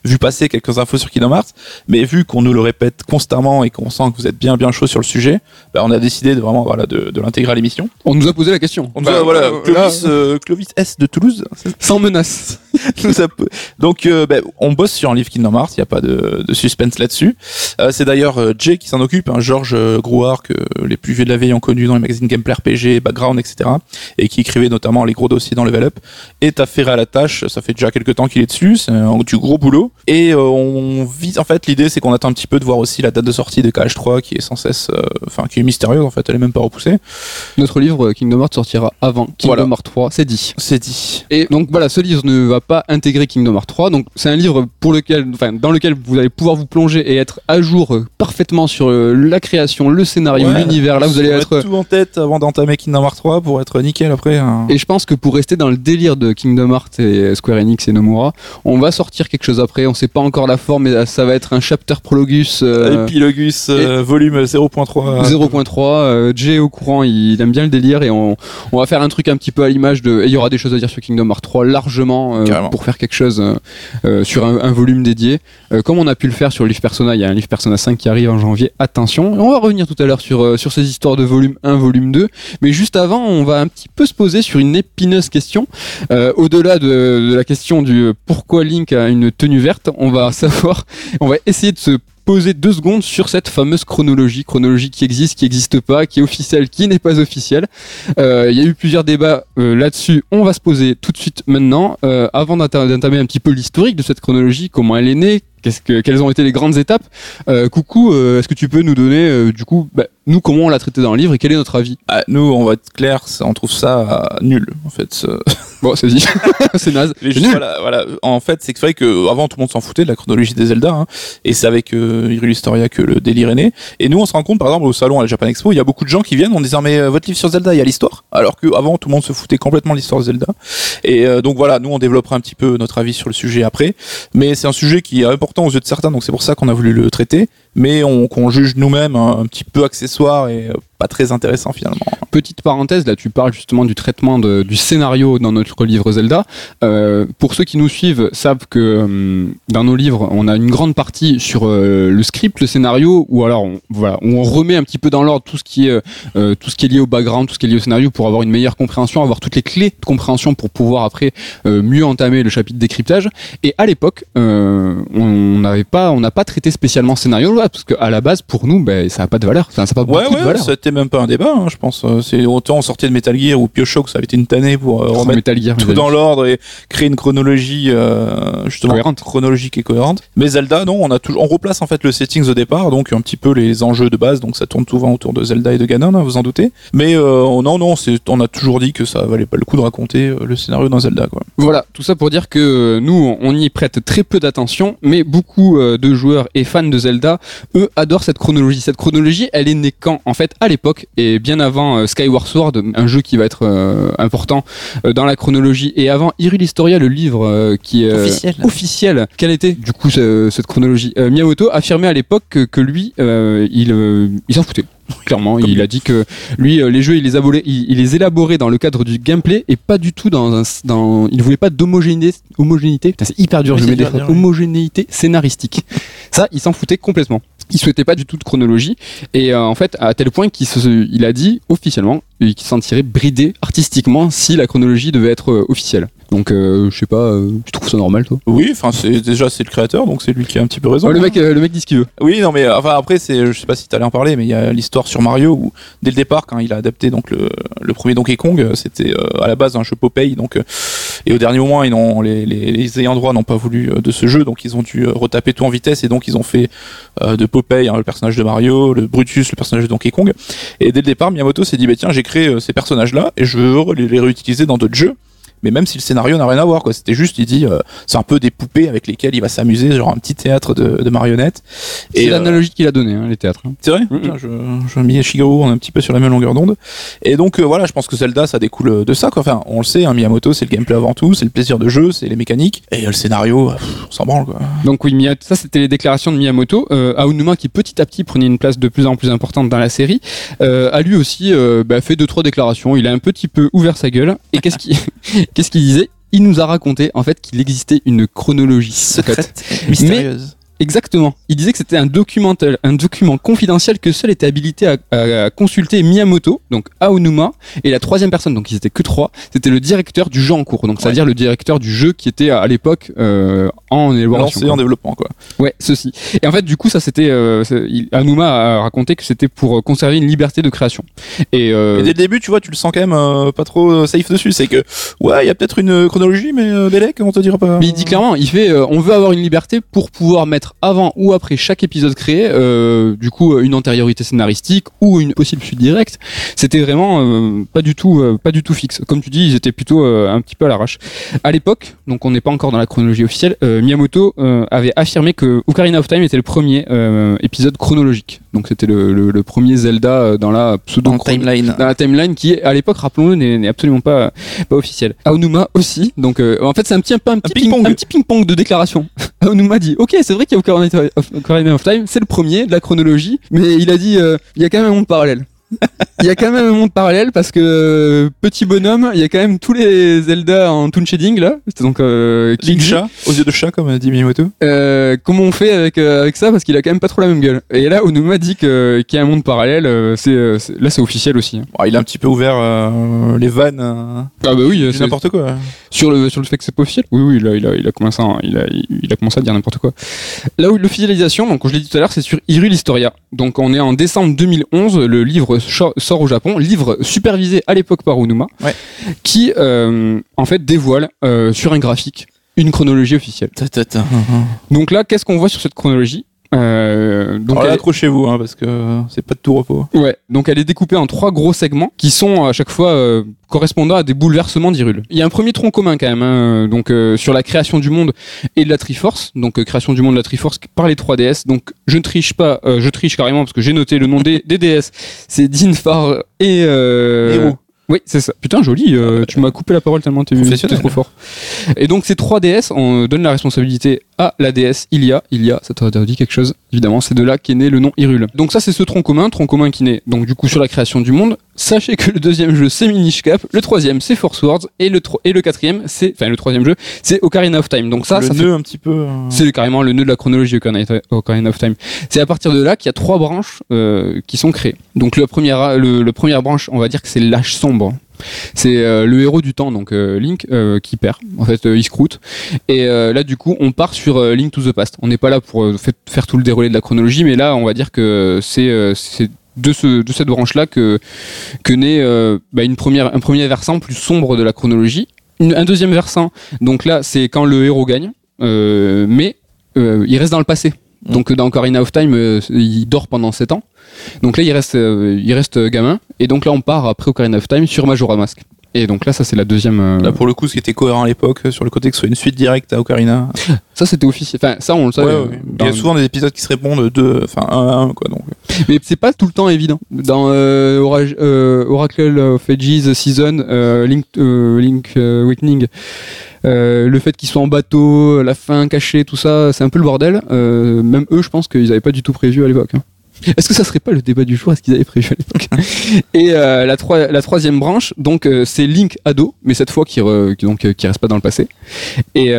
vu passer quelques infos sur Kingdom Hearts, mais vu qu'on nous le répète constamment et qu'on sent que vous êtes bien bien chaud sur le sujet, bah, on a décidé de vraiment voilà de, de l'intégrer à l'émission. On nous a posé la question. On nous Bah, a- voilà, Clovis, euh, Clovis S de Toulouse. Sans menace. Donc, euh, bah, on bosse sur un livre Kingdom Hearts, il n'y a pas de, de suspense là-dessus. Euh, c'est d'ailleurs euh, Jay qui s'en occupe, hein, Georges euh, Grouard, que les plus vieux de la veille ont connu dans les magazines Gameplay RPG, Background, etc. Et qui écrivait notamment les gros dossiers dans Level Up. est affairé à la tâche, ça fait déjà quelques temps qu'il est dessus, c'est un- du gros boulot. Et euh, on vise, en fait, l'idée c'est qu'on attend un petit peu de voir aussi la date de sortie de KH3 qui est sans cesse, euh, enfin, qui est mystérieuse en fait, elle est même pas repoussée. Notre livre Kingdom Hearts sortira avant Kingdom Voilà. Hearts 3, c'est dit. C'est dit. Et donc voilà, ce livre ne va pas intégrer Kingdom Hearts 3. Donc c'est un livre pour lequel, enfin, dans lequel vous allez pouvoir vous plonger et être à jour parfaitement sur la création, le scénario, Ouais. l'univers. Là, vous allez être. mettre tout en tête avant d'entamer Kingdom Hearts 3 pour être nickel après. hein. Et je pense que pour rester dans le délire de Kingdom Hearts et Square Enix et Nomura, on va sortir quelque chose après. On sait pas encore la forme, mais ça va être un chapter prologus. euh, Epilogus euh, volume 0.3. 0.3, euh, Jay est au courant, il, il aime bien le délire et on, on va faire un truc un petit peu à l'image de. Et il y aura des choses à dire sur Kingdom Hearts 3 largement euh, pour faire quelque chose euh, euh, sur un, un volume dédié. Euh, comme on a pu le faire sur le livre Persona, il y a un livre Persona 5 qui arrive en janvier, On va revenir tout à l'heure sur, euh, sur ces histoires de volume 1, volume 2. Mais juste avant, on va un petit peu se poser sur une épineuse question. Euh, Au-delà de, de la question du euh, pourquoi Link a une tenue verte, on va savoir, on va essayer de se poser deux secondes sur cette fameuse chronologie, chronologie qui existe, qui n'existe pas, qui est officielle, qui n'est pas officielle. Euh, Il y a eu plusieurs débats euh, là-dessus. On va se poser tout de suite maintenant, euh, avant d'enta- d'entamer un petit peu l'historique de cette chronologie, comment elle est née, quelles ont été les grandes étapes. Euh, coucou, euh, est-ce que tu peux nous donner, euh, du coup, bah, nous, comment on l'a traité dans le livre et quel est notre avis? Ah, nous, on va être clair, on trouve ça euh, nul, en fait. Bon, c'est dit, c'est naze. Mais juste, nul. voilà, voilà. En fait, c'est vrai que avant tout le monde s'en foutait de la chronologie des Zelda, hein, et c'est avec euh, Hyrule Historia que le délire est né. Et nous, on se rend compte, par exemple, au salon à la Japan Expo, il y a beaucoup de gens qui viennent en disant mais euh, votre livre sur Zelda, il y a l'histoire, alors que avant tout le monde se foutait complètement de l'histoire de Zelda. Et euh, donc voilà, nous on développera un petit peu notre avis sur le sujet après, mais c'est un sujet qui est important aux yeux de certains, donc c'est pour ça qu'on a voulu le traiter, mais on qu'on juge nous-mêmes un, un petit peu accessoire et euh, pas très intéressant finalement. Petite parenthèse, là tu parles justement du traitement de- du scénario dans notre livre Zelda. Euh, pour ceux qui nous suivent savent que hum, dans nos livres on a une grande partie sur euh, le script, le scénario, ou alors on, voilà, on remet un petit peu dans l'ordre tout ce qui est euh, tout ce qui est lié au background, tout ce qui est lié au scénario pour avoir une meilleure compréhension, avoir toutes les clés de compréhension pour pouvoir après euh, mieux entamer le chapitre décryptage. Et à l'époque, euh, on n'avait pas, on n'a pas traité spécialement scénario là, parce qu'à la base pour nous, ben ça n'a pas de valeur, enfin ça n'a pas Ouais, beaucoup de ouais, valeur. C'était même pas un débat, hein, je pense. Euh, C'est autant on sortait de Metal Gear ou Bioshock, ça avait été une tannée pour euh, Oh, remettre Metal Gear, tout dans l'ordre et créer une chronologie euh, justement Cohérente. chronologique et cohérente. Mais Zelda, non, on a toujours, on replace en fait le settings au départ, donc un petit peu les enjeux de base, donc ça tourne souvent autour de Zelda et de Ganon, hein, vous en doutez. Mais euh, non, non, c'est, on a toujours dit que ça valait pas le coup de raconter euh, le scénario d'un Zelda, quoi. Voilà, tout ça pour dire que nous, on y prête très peu d'attention, mais beaucoup de joueurs et fans de Zelda, eux, adorent cette chronologie. Cette chronologie, elle est née quand En fait, à l'époque, et bien avant euh, Skyward Sword, un jeu qui va être euh, important euh, dans la chronologie, et avant Hyrule Historia, le livre qui est Officiel. officiel. Quelle était, du coup, ce- cette chronologie? Miyamoto affirmait à l'époque que, que lui, il, il s'en foutait. Clairement, il a dit que lui, les jeux, il les, abolait- il, il les élaborait dans le cadre du gameplay et pas du tout dans un. Dans, il voulait pas d'homogénéité. Homogénéité. C'est hyper dur. Je mets des. Homogénéité scénaristique. Ça, il s'en foutait complètement. Il souhaitait pas du tout de chronologie. Et euh, en fait à tel point qu'il il a dit officiellement qu'il s'en tirait bridé artistiquement si la chronologie devait être euh, officielle. Donc euh, je sais pas, euh, tu trouves ça normal toi? Oui, enfin, c'est déjà c'est le créateur, donc c'est lui qui a un petit peu raison. Le mec, euh, le mec dit ce qu'il veut. Oui, non, mais enfin après, c'est, je sais pas si t'allais en parler, mais il y a l'histoire sur Mario où dès le départ, quand il a adapté donc le, le premier Donkey Kong, c'était à la base un jeu Popeye, donc et au dernier moment, ils n'ont les, les, les ayants droit n'ont pas voulu de ce jeu, donc ils ont dû retaper tout en vitesse et donc ils ont fait de Popeye hein, le personnage de Mario, le Brutus le personnage de Donkey Kong. Et dès le départ, Miyamoto s'est dit bah tiens, j'ai créé euh, ces personnages-là et je veux les réutiliser dans d'autres jeux. Mais même si le scénario n'a rien à voir, quoi. C'était juste, il dit, euh, c'est un peu des poupées avec lesquelles il va s'amuser, genre un petit théâtre de, de marionnettes. C'est euh, l'analogie qu'il a donnée, hein, les théâtres. hein. c'est vrai Mhm. Putain, Je, je mis Shigeru, on est un petit peu sur la même longueur d'onde. Et donc euh, voilà, je pense que Zelda, ça découle de ça. Quoi. Enfin, on le sait, hein, Miyamoto, c'est le gameplay avant tout, c'est le plaisir de jeu, c'est les mécaniques. Et le scénario, pff, on s'en branle. Quoi. Donc oui, ça c'était les déclarations de Miyamoto. Euh, Aonuma qui petit à petit prenait une place de plus en plus importante dans la série, euh, a lui aussi euh, bah, fait deux trois déclarations. Il a un petit peu ouvert sa gueule. Et qu'est-ce qu'il qu'est-ce qu'il disait? Il nous a raconté en fait qu'il existait une chronologie secrète. mystérieuse. Exactement. Il disait que c'était un document, un document confidentiel que seul était habilité à, à- à consulter Miyamoto, donc Aonuma, et la troisième personne, donc ils étaient que trois, c'était le directeur du jeu en cours, donc c'est-à-dire le directeur du jeu qui était à l'époque euh, en élaboration. Lancé en développement, quoi. Ouais, ceci. Et en fait, du coup, ça c'était, euh, Aonuma a raconté que c'était pour euh, conserver une liberté de création. Et, euh, Et dès le début, tu vois, tu le sens quand même pas trop safe dessus. C'est que, ouais, il y a peut-être une chronologie, mais Belek, on te dira pas. Mais il dit clairement, il fait, on veut avoir une liberté pour pouvoir mettre avant ou après chaque épisode créé, euh, du coup, une antériorité scénaristique ou une possible suite directe. C'était vraiment euh, pas du tout, euh, pas du tout fixe. Comme tu dis, ils étaient plutôt un petit peu à l'arrache. À l'époque, donc on n'est pas encore dans la chronologie officielle, Miyamoto avait affirmé que Ocarina of Time était le premier épisode chronologique. Donc c'était le, le- le premier Zelda euh, dans la pseudo dans le timeline. dans la timeline qui à l'époque rappelons-le n'est absolument pas pas officielle. Aonuma aussi donc euh, en fait c'est un petit un, peu un petit ping-pong. ping, un petit ping-pong de déclaration. Aonuma dit OK, c'est vrai qu'il y a Ocarina of, Ocarina of Time, c'est le premier de la chronologie, mais il a dit euh, il y a quand même un monde parallèle. Il y a quand même un monde parallèle parce que euh, petit bonhomme, il y a quand même tous les Zelda en toon shading là. C'est donc euh, Kingji. chat, aux yeux de chat, comme a dit Miyamoto. Euh, comment on fait avec euh, avec ça? Parce qu'il a quand même pas trop la même gueule. Et là Onuma dit que qu'il y a un monde parallèle, euh, c'est euh, là c'est officiel aussi. hein. Bon, il a un petit peu ouvert euh, les vannes. euh, Ah bah oui, c'est- n'importe quoi. Sur le, sur le fait que c'est pas officiel Oui, oui, il a, il a, il a commencé à, il a, il a commencé à dire n'importe quoi. Là où l'officialisation, donc, comme je l'ai dit tout à l'heure, c'est sur Hyrule Historia. Donc, on est en décembre 2011, le livre sort au Japon, livre supervisé à l'époque par Onuma, Ouais. qui, euh, en fait, dévoile euh, sur un graphique une chronologie officielle. Donc là, qu'est-ce qu'on voit sur cette chronologie? Euh, donc Alors là, elle- accrochez-vous, hein, parce que c'est pas de tout repos. Ouais, donc elle est découpée en trois gros segments qui sont à chaque fois euh, correspondant à des bouleversements d'Hyrule. Il y a un premier tronc commun quand même, hein, donc euh, sur la création du monde et de la Triforce, donc euh, création du monde de la Triforce par les 3 DS. Donc je ne triche pas, euh, je triche carrément parce que j'ai noté le nom des, des DS. C'est Dinfar et euh, Héros. Oui, c'est ça. Putain, joli. euh, tu m'as coupé la parole tellement t'es t'es trop fort. Et donc ces 3 DS, on donne la responsabilité à la DS Ilia. Ilia, ça t'a dit quelque chose Évidemment, c'est de là qu'est né le nom Hyrule. Donc ça, c'est ce tronc commun, tronc commun qui naît donc du coup sur la création du monde. Sachez que le deuxième jeu, c'est Minish Cap, le troisième, c'est Force Wars, et le, et le quatrième, c'est, enfin le troisième jeu, c'est Ocarina of Time. Donc ça, le ça nœud un petit peu. euh, c'est carrément le nœud de la chronologie Ocarina Ocarina of Time. C'est à partir de là qu'il y a trois branches euh, qui sont créées. Donc le premier, le, le première branche, on va dire que c'est l'âge sombre. C'est euh, le héros du temps, donc euh, Link, euh, qui perd. En fait, il se croûte. Et là, du coup, on part sur Link to the Past. On n'est pas là pour fait- faire tout le déroulé de la chronologie, mais là, on va dire que c'est de, ce, de cette branche-là que, que naît bah, une première, un premier versant plus sombre de la chronologie. Une- un deuxième versant, donc là, c'est quand le héros gagne, mais il reste dans le passé. Donc dans Ocarina of Time, il dort pendant 7 ans. Donc là, il reste, euh, il reste gamin. Et donc là, on part après Ocarina of Time sur Majora Mask. Et donc là, ça c'est la deuxième. euh, Là, pour le coup, ce qui était cohérent à l'époque, euh, sur le côté que ce soit une suite directe à Ocarina. Ça c'était officiel. Enfin, ça on le savait. Ouais, euh, ouais. dans- Il y a souvent des épisodes qui se répondent deux, enfin un à un, quoi. Donc, Mais c'est pas tout le temps évident. Dans euh, Ora- euh, Oracle of Ages Season, euh, Link, euh, Link euh, Awakening, euh, le fait qu'ils soient en bateau, la fin cachée, tout ça, c'est un peu le bordel. Euh, même eux, je pense qu'ils avaient pas du tout prévu à l'époque. hein. Est-ce que ça serait pas le débat du jour Est-ce qu'ils avaient prévu à l'époque? Et euh, la, la troisième branche, donc euh, c'est Link ado, mais cette fois qui, re- donc euh, qui reste pas dans le passé. Et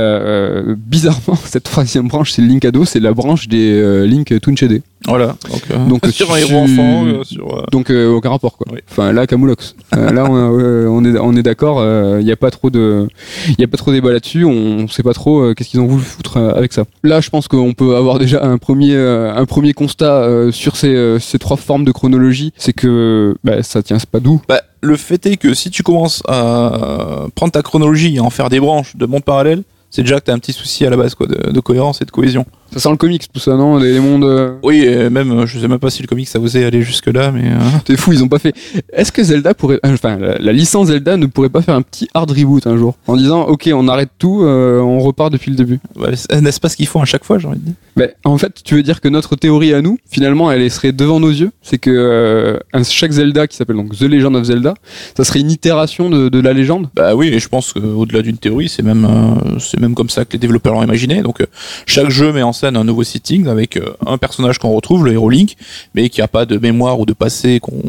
bizarrement, cette troisième branche, c'est Link ado, c'est la branche des Link Toonshade. Voilà. Donc, euh, Donc, sur un tu- héros enfant, euh, sur. euh, Donc euh, aucun rapport quoi. Oui. Enfin là Camoulox. Euh, là on, euh, on est on est d'accord. Il n'y a pas trop de il y a pas trop de débat là-dessus. On, sait pas trop euh, qu'est-ce qu'ils ont voulu foutre euh, avec ça. Là je pense qu'on peut avoir déjà un premier euh, un premier constat euh, sur ces euh, ces trois formes de chronologie, c'est que bah, ça tient pas d'où. Bah, le fait est que si tu commences à prendre ta chronologie et en faire des branches de mondes parallèles, c'est déjà que t'as un petit souci à la base, quoi, de, de cohérence et de cohésion. Ça sent le comics tout ça non les, mondes. euh, Oui, et même, euh, je sais même pas si le comic ça osait aller jusque là, mais. euh, T'es fou ils ont pas fait. Est-ce que Zelda pourrait enfin la, la licence Zelda ne pourrait pas faire un petit hard reboot un jour en disant ok on arrête tout euh, on repart depuis le début? bah, N'est-ce pas ce qu'ils font à chaque fois, j'ai envie de dire? Ben, en fait, tu veux dire que notre théorie à nous, finalement, elle serait devant nos yeux? C'est que euh, un- chaque Zelda qui s'appelle donc The Legend of Zelda, ça serait une itération de, de la légende? Bah oui, et je pense qu'au-delà d'une théorie, c'est même, euh, c'est même comme ça que les développeurs l'ont imaginé. Donc, euh, chaque jeu met en scène un nouveau setting avec euh, un personnage qu'on retrouve, le héros Link, mais qui a pas de mémoire ou de passé, qu'on,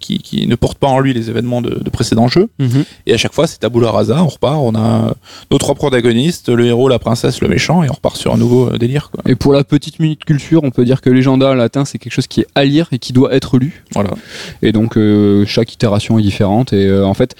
qui, qui ne porte pas en lui les événements de, de précédents jeux. Et à chaque fois, c'est tabula rasa, on repart, on a nos trois protagonistes, le héros, la princesse, le méchant, et on repart sur un nouveau euh, délire. Quoi. Et pour la petite minute culture, on peut dire que Legenda latin, c'est quelque chose qui est à lire et qui doit être lu. Voilà. Et donc, euh, chaque itération est différente. Et euh, en fait,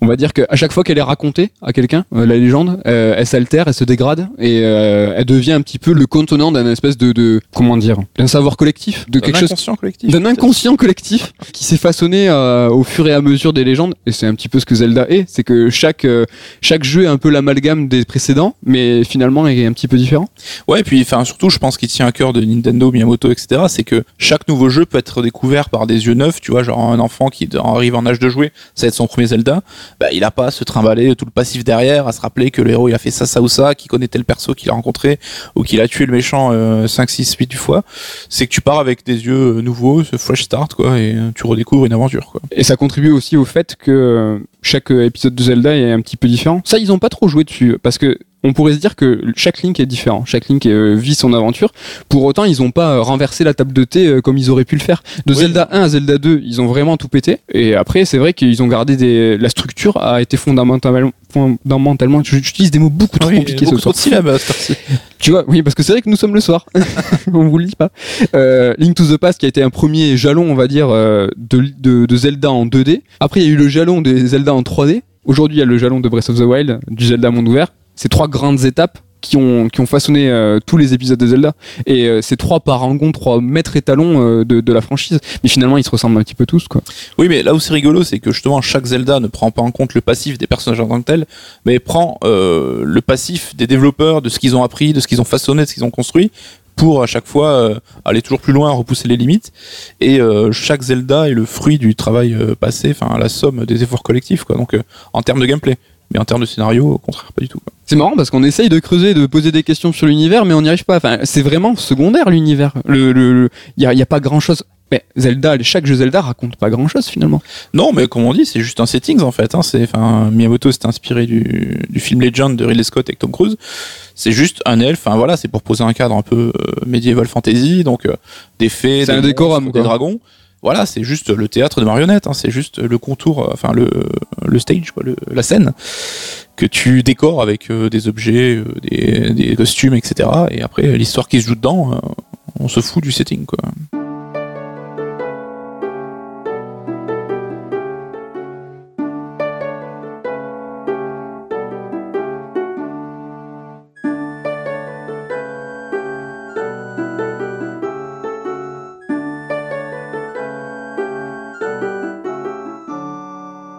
on va dire qu'à chaque fois qu'elle est racontée à quelqu'un, euh, la légende, elle s'altère, elle se dégrade, et elle devient un petit peu le contenant d'un espèce de, de comment dire, d'un savoir collectif, de quelque chose collectif. d'un inconscient collectif qui s'est façonné euh, au fur et à mesure des légendes et c'est un petit peu ce que Zelda est c'est que chaque euh, chaque jeu est un peu l'amalgame des précédents mais finalement est un petit peu différent Ouais, et puis enfin surtout, je pense qu'il tient à cœur de Nintendo, Miyamoto, etc. C'est que chaque nouveau jeu peut être découvert par des yeux neufs. Tu vois, genre un enfant qui arrive en âge de jouer, ça va être son premier Zelda. Bah, il a pas à se trimballer tout le passif derrière, à se rappeler que le héros il a fait ça, ça ou ça, qu'il connaît tel perso qu'il a rencontré ou qu'il a tué le méchant euh, 5, 6, 8 fois. C'est que tu pars avec des yeux euh, nouveaux, ce fresh start quoi, et euh, tu redécouvres une aventure quoi. et ça contribue aussi au fait que euh, chaque épisode de Zelda est un petit peu différent ça ils ont pas trop joué dessus parce que on pourrait se dire que chaque Link est différent, chaque Link euh, vit son aventure. Pour autant, ils ont pas euh, renversé la table de thé euh, comme ils auraient pu le faire. De Oui. Zelda 1 à Zelda 2, ils ont vraiment tout pété. Et après, c'est vrai qu'ils ont gardé des... la structure a été fondamentalement, fondamentalement. J'utilise des mots beaucoup trop compliqués ce beaucoup trop soir. de syllabes. Tu vois, oui, parce que c'est vrai que nous sommes le soir. on vous le dit pas. Euh, Link to the Past qui a été un premier jalon, on va dire, de, de, de Zelda en 2D. Après, il y a eu le jalon des Zelda en 3D. Aujourd'hui, il y a le jalon de Breath of the Wild, du Zelda monde ouvert. Ces trois grandes étapes qui ont qui ont façonné euh, tous les épisodes de Zelda. Et euh, c'est trois parangons, trois maîtres étalons euh, de, la franchise. Mais finalement, ils se ressemblent un petit peu tous, quoi. Oui, mais là où c'est rigolo, c'est que justement chaque Zelda ne prend pas en compte le passif des personnages en tant que tel, mais prend le passif des développeurs, de ce qu'ils ont appris, de ce qu'ils ont façonné, de ce qu'ils ont construit, pour à chaque fois aller toujours plus loin, repousser les limites. Et chaque Zelda est le fruit du travail passé, enfin la somme des efforts collectifs, quoi. Donc en termes de gameplay, mais en termes de scénario, au contraire, pas du tout. C'est marrant parce qu'on essaye de creuser, de poser des questions sur l'univers, mais on n'y arrive pas. Enfin, c'est vraiment secondaire l'univers. Le, le, le- y a, pas grand chose. Mais Zelda, chaque jeu Zelda raconte pas grand chose finalement. Non, mais comme on dit, c'est juste un settings en fait. Hein. C'est, enfin, Miyamoto s'est inspiré du, du film Legend de Ridley Scott avec Tom Cruise. C'est juste un elfe. Enfin voilà, c'est pour poser un cadre un peu euh, médiéval fantasy, donc euh, des fées, des un décorum, monstres, des quoi. Voilà, c'est juste le théâtre de marionnettes. Hein. C'est juste le contour, euh, enfin le le stage, quoi, la scène que tu décores avec euh, des objets, euh, des, des costumes, etc. Et après l'histoire qui se joue dedans, euh, on se fout du setting, quoi.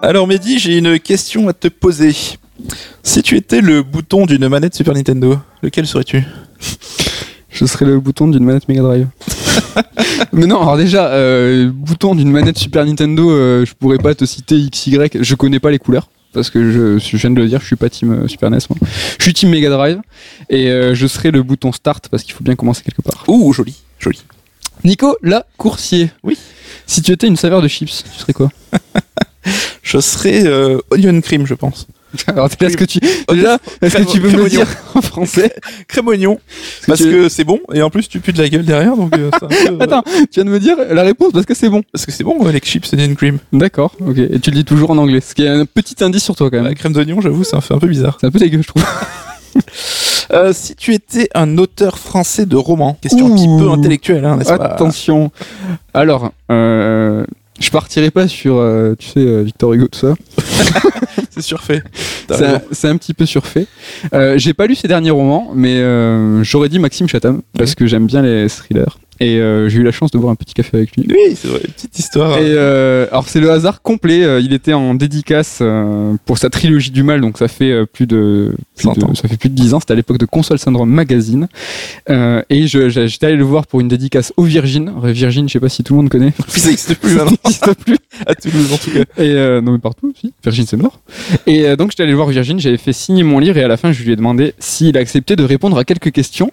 Alors Mehdi, j'ai une question à te poser. Si tu étais le bouton d'une manette Super Nintendo, lequel serais-tu? Je serais le bouton d'une manette Mega Drive. mais non, alors déjà, euh, bouton d'une manette Super Nintendo, euh, je pourrais pas te citer XY, je connais pas les couleurs. Parce que je, je viens de le dire, je suis pas team euh, Super NES. Moi. Je suis team Mega Drive et euh, je serai le bouton Start parce qu'il faut bien commencer quelque part. Ouh, joli, joli. Nico, la coursier. Oui. Si tu étais une saveur de chips, tu serais quoi? Je serais euh, Onion Cream, je pense. Alors est-ce que tu déjà, est-ce que Crème- tu peux me dire en français Crème oignon, parce que c'est bon, et en plus tu pues de la gueule derrière, donc euh, Attends, tu viens de me dire la réponse parce que c'est bon. parce que c'est bon, les chips Onion Cream. D'accord, ok. Et tu le dis toujours en anglais, ce qui est un petit indice sur toi quand même. La crème d'oignon, j'avoue, ça fait un peu bizarre. C'est un peu dégueu, je trouve. Euh, si tu étais un auteur français de romans, question un petit peu intellectuelle, hein, n'est-ce pas? Attention. Alors, euh, je partirai pas sur, euh, tu sais, euh, Victor Hugo, tout ça. C'est surfait. Un, c'est un petit peu surfait. Euh, J'ai pas lu ses derniers romans, mais euh, j'aurais dit Maxime Chatham parce que j'aime bien les thrillers. Et euh, j'ai eu la chance de boire un petit café avec lui. Oui, c'est vrai, petite histoire. Et euh, alors c'est le hasard complet. euh, il était en dédicace pour sa trilogie du mal, donc ça fait plus de, plus 100 de- ans. ça fait plus de 10 ans. C'était à l'époque de Console Syndrome Magazine. Euh, et j'étais allé le voir pour une dédicace au Virgin. Virgin, je sais pas si tout le monde connaît. Ça n'existe plus Ça n'existe plus. à Toulouse en tout cas. Et non mais partout aussi. Virgin c'est mort. Et donc j'étais allé voir Virgin, j'avais fait signer mon livre et à la fin je lui ai demandé s'il acceptait de répondre à quelques questions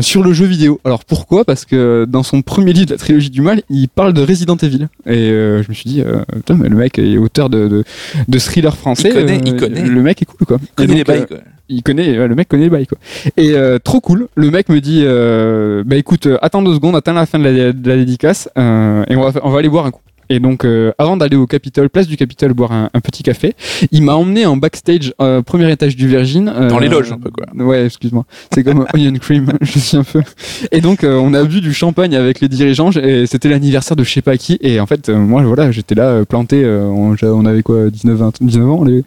sur le jeu vidéo. Alors pourquoi? Parce que dans son premier livre de la trilogie du mal, il parle de Resident Evil. Et euh, je me suis dit, euh, putain, mais le mec est auteur de, de, de thriller français. Il connaît, euh, il connaît. Le mec est cool quoi. Il connaît les euh, bails, quoi. il connaît, ouais, le mec connaît les bails quoi. Et euh, trop cool. Le mec me dit, euh, bah écoute, euh, attends deux secondes, attends la fin de la, de la dédicace euh, et on va, on va aller boire un coup. Et donc, euh, avant d'aller au Capitole, place du Capitole, boire un, un petit café, il m'a emmené en backstage, euh, premier étage du Virgin. euh, Dans les loges, un peu, quoi. Ouais, excuse-moi. C'est comme Onion Cream, je suis un peu. Et donc, euh, on a bu du champagne avec les dirigeants, et c'était l'anniversaire de je sais pas qui. Et en fait, euh, moi, voilà, j'étais là, planté, euh, on, on avait quoi, 19, 20, 19 ans, les-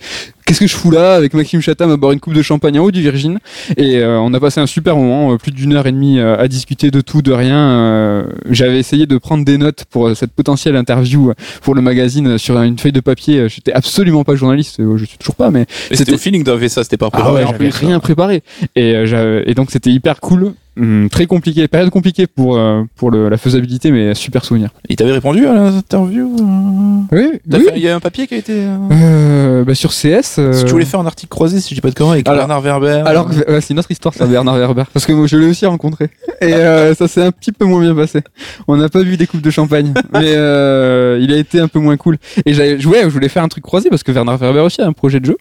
Qu'est-ce que je fous là avec Maxime Chatham à boire une coupe de champagne en haut du Virgin et euh, on a passé un super moment, euh, plus d'une heure et demie euh, à discuter de tout, de rien. euh, J'avais essayé de prendre des notes pour cette potentielle interview pour le magazine sur une feuille de papier. J'étais absolument pas journaliste, je suis toujours pas, mais c'était au feeling d'avoir fait ça, c'était pas ah préparé ouais, rien préparé. Euh, et donc c'était hyper cool, Hum, très compliqué, période compliquée pour euh, pour le, la faisabilité, mais super souvenir. Il t'avait répondu à l'interview euh Oui, Il y a un papier qui a été. euh, Euh, bah sur CS. euh, Si tu voulais faire un article croisé, si je dis pas de conneries, avec Alors- Bernard Werber. Alors, c'est une autre histoire, ça, Bernard Werber. Parce que moi, je l'ai aussi rencontré. Et euh, ça s'est un petit peu moins bien passé. On n'a pas vu des coupes de champagne. Mais euh, il a été un peu moins cool. Et j'avais, ouais, je voulais faire un truc croisé parce que Bernard Werber aussi a un projet de jeu.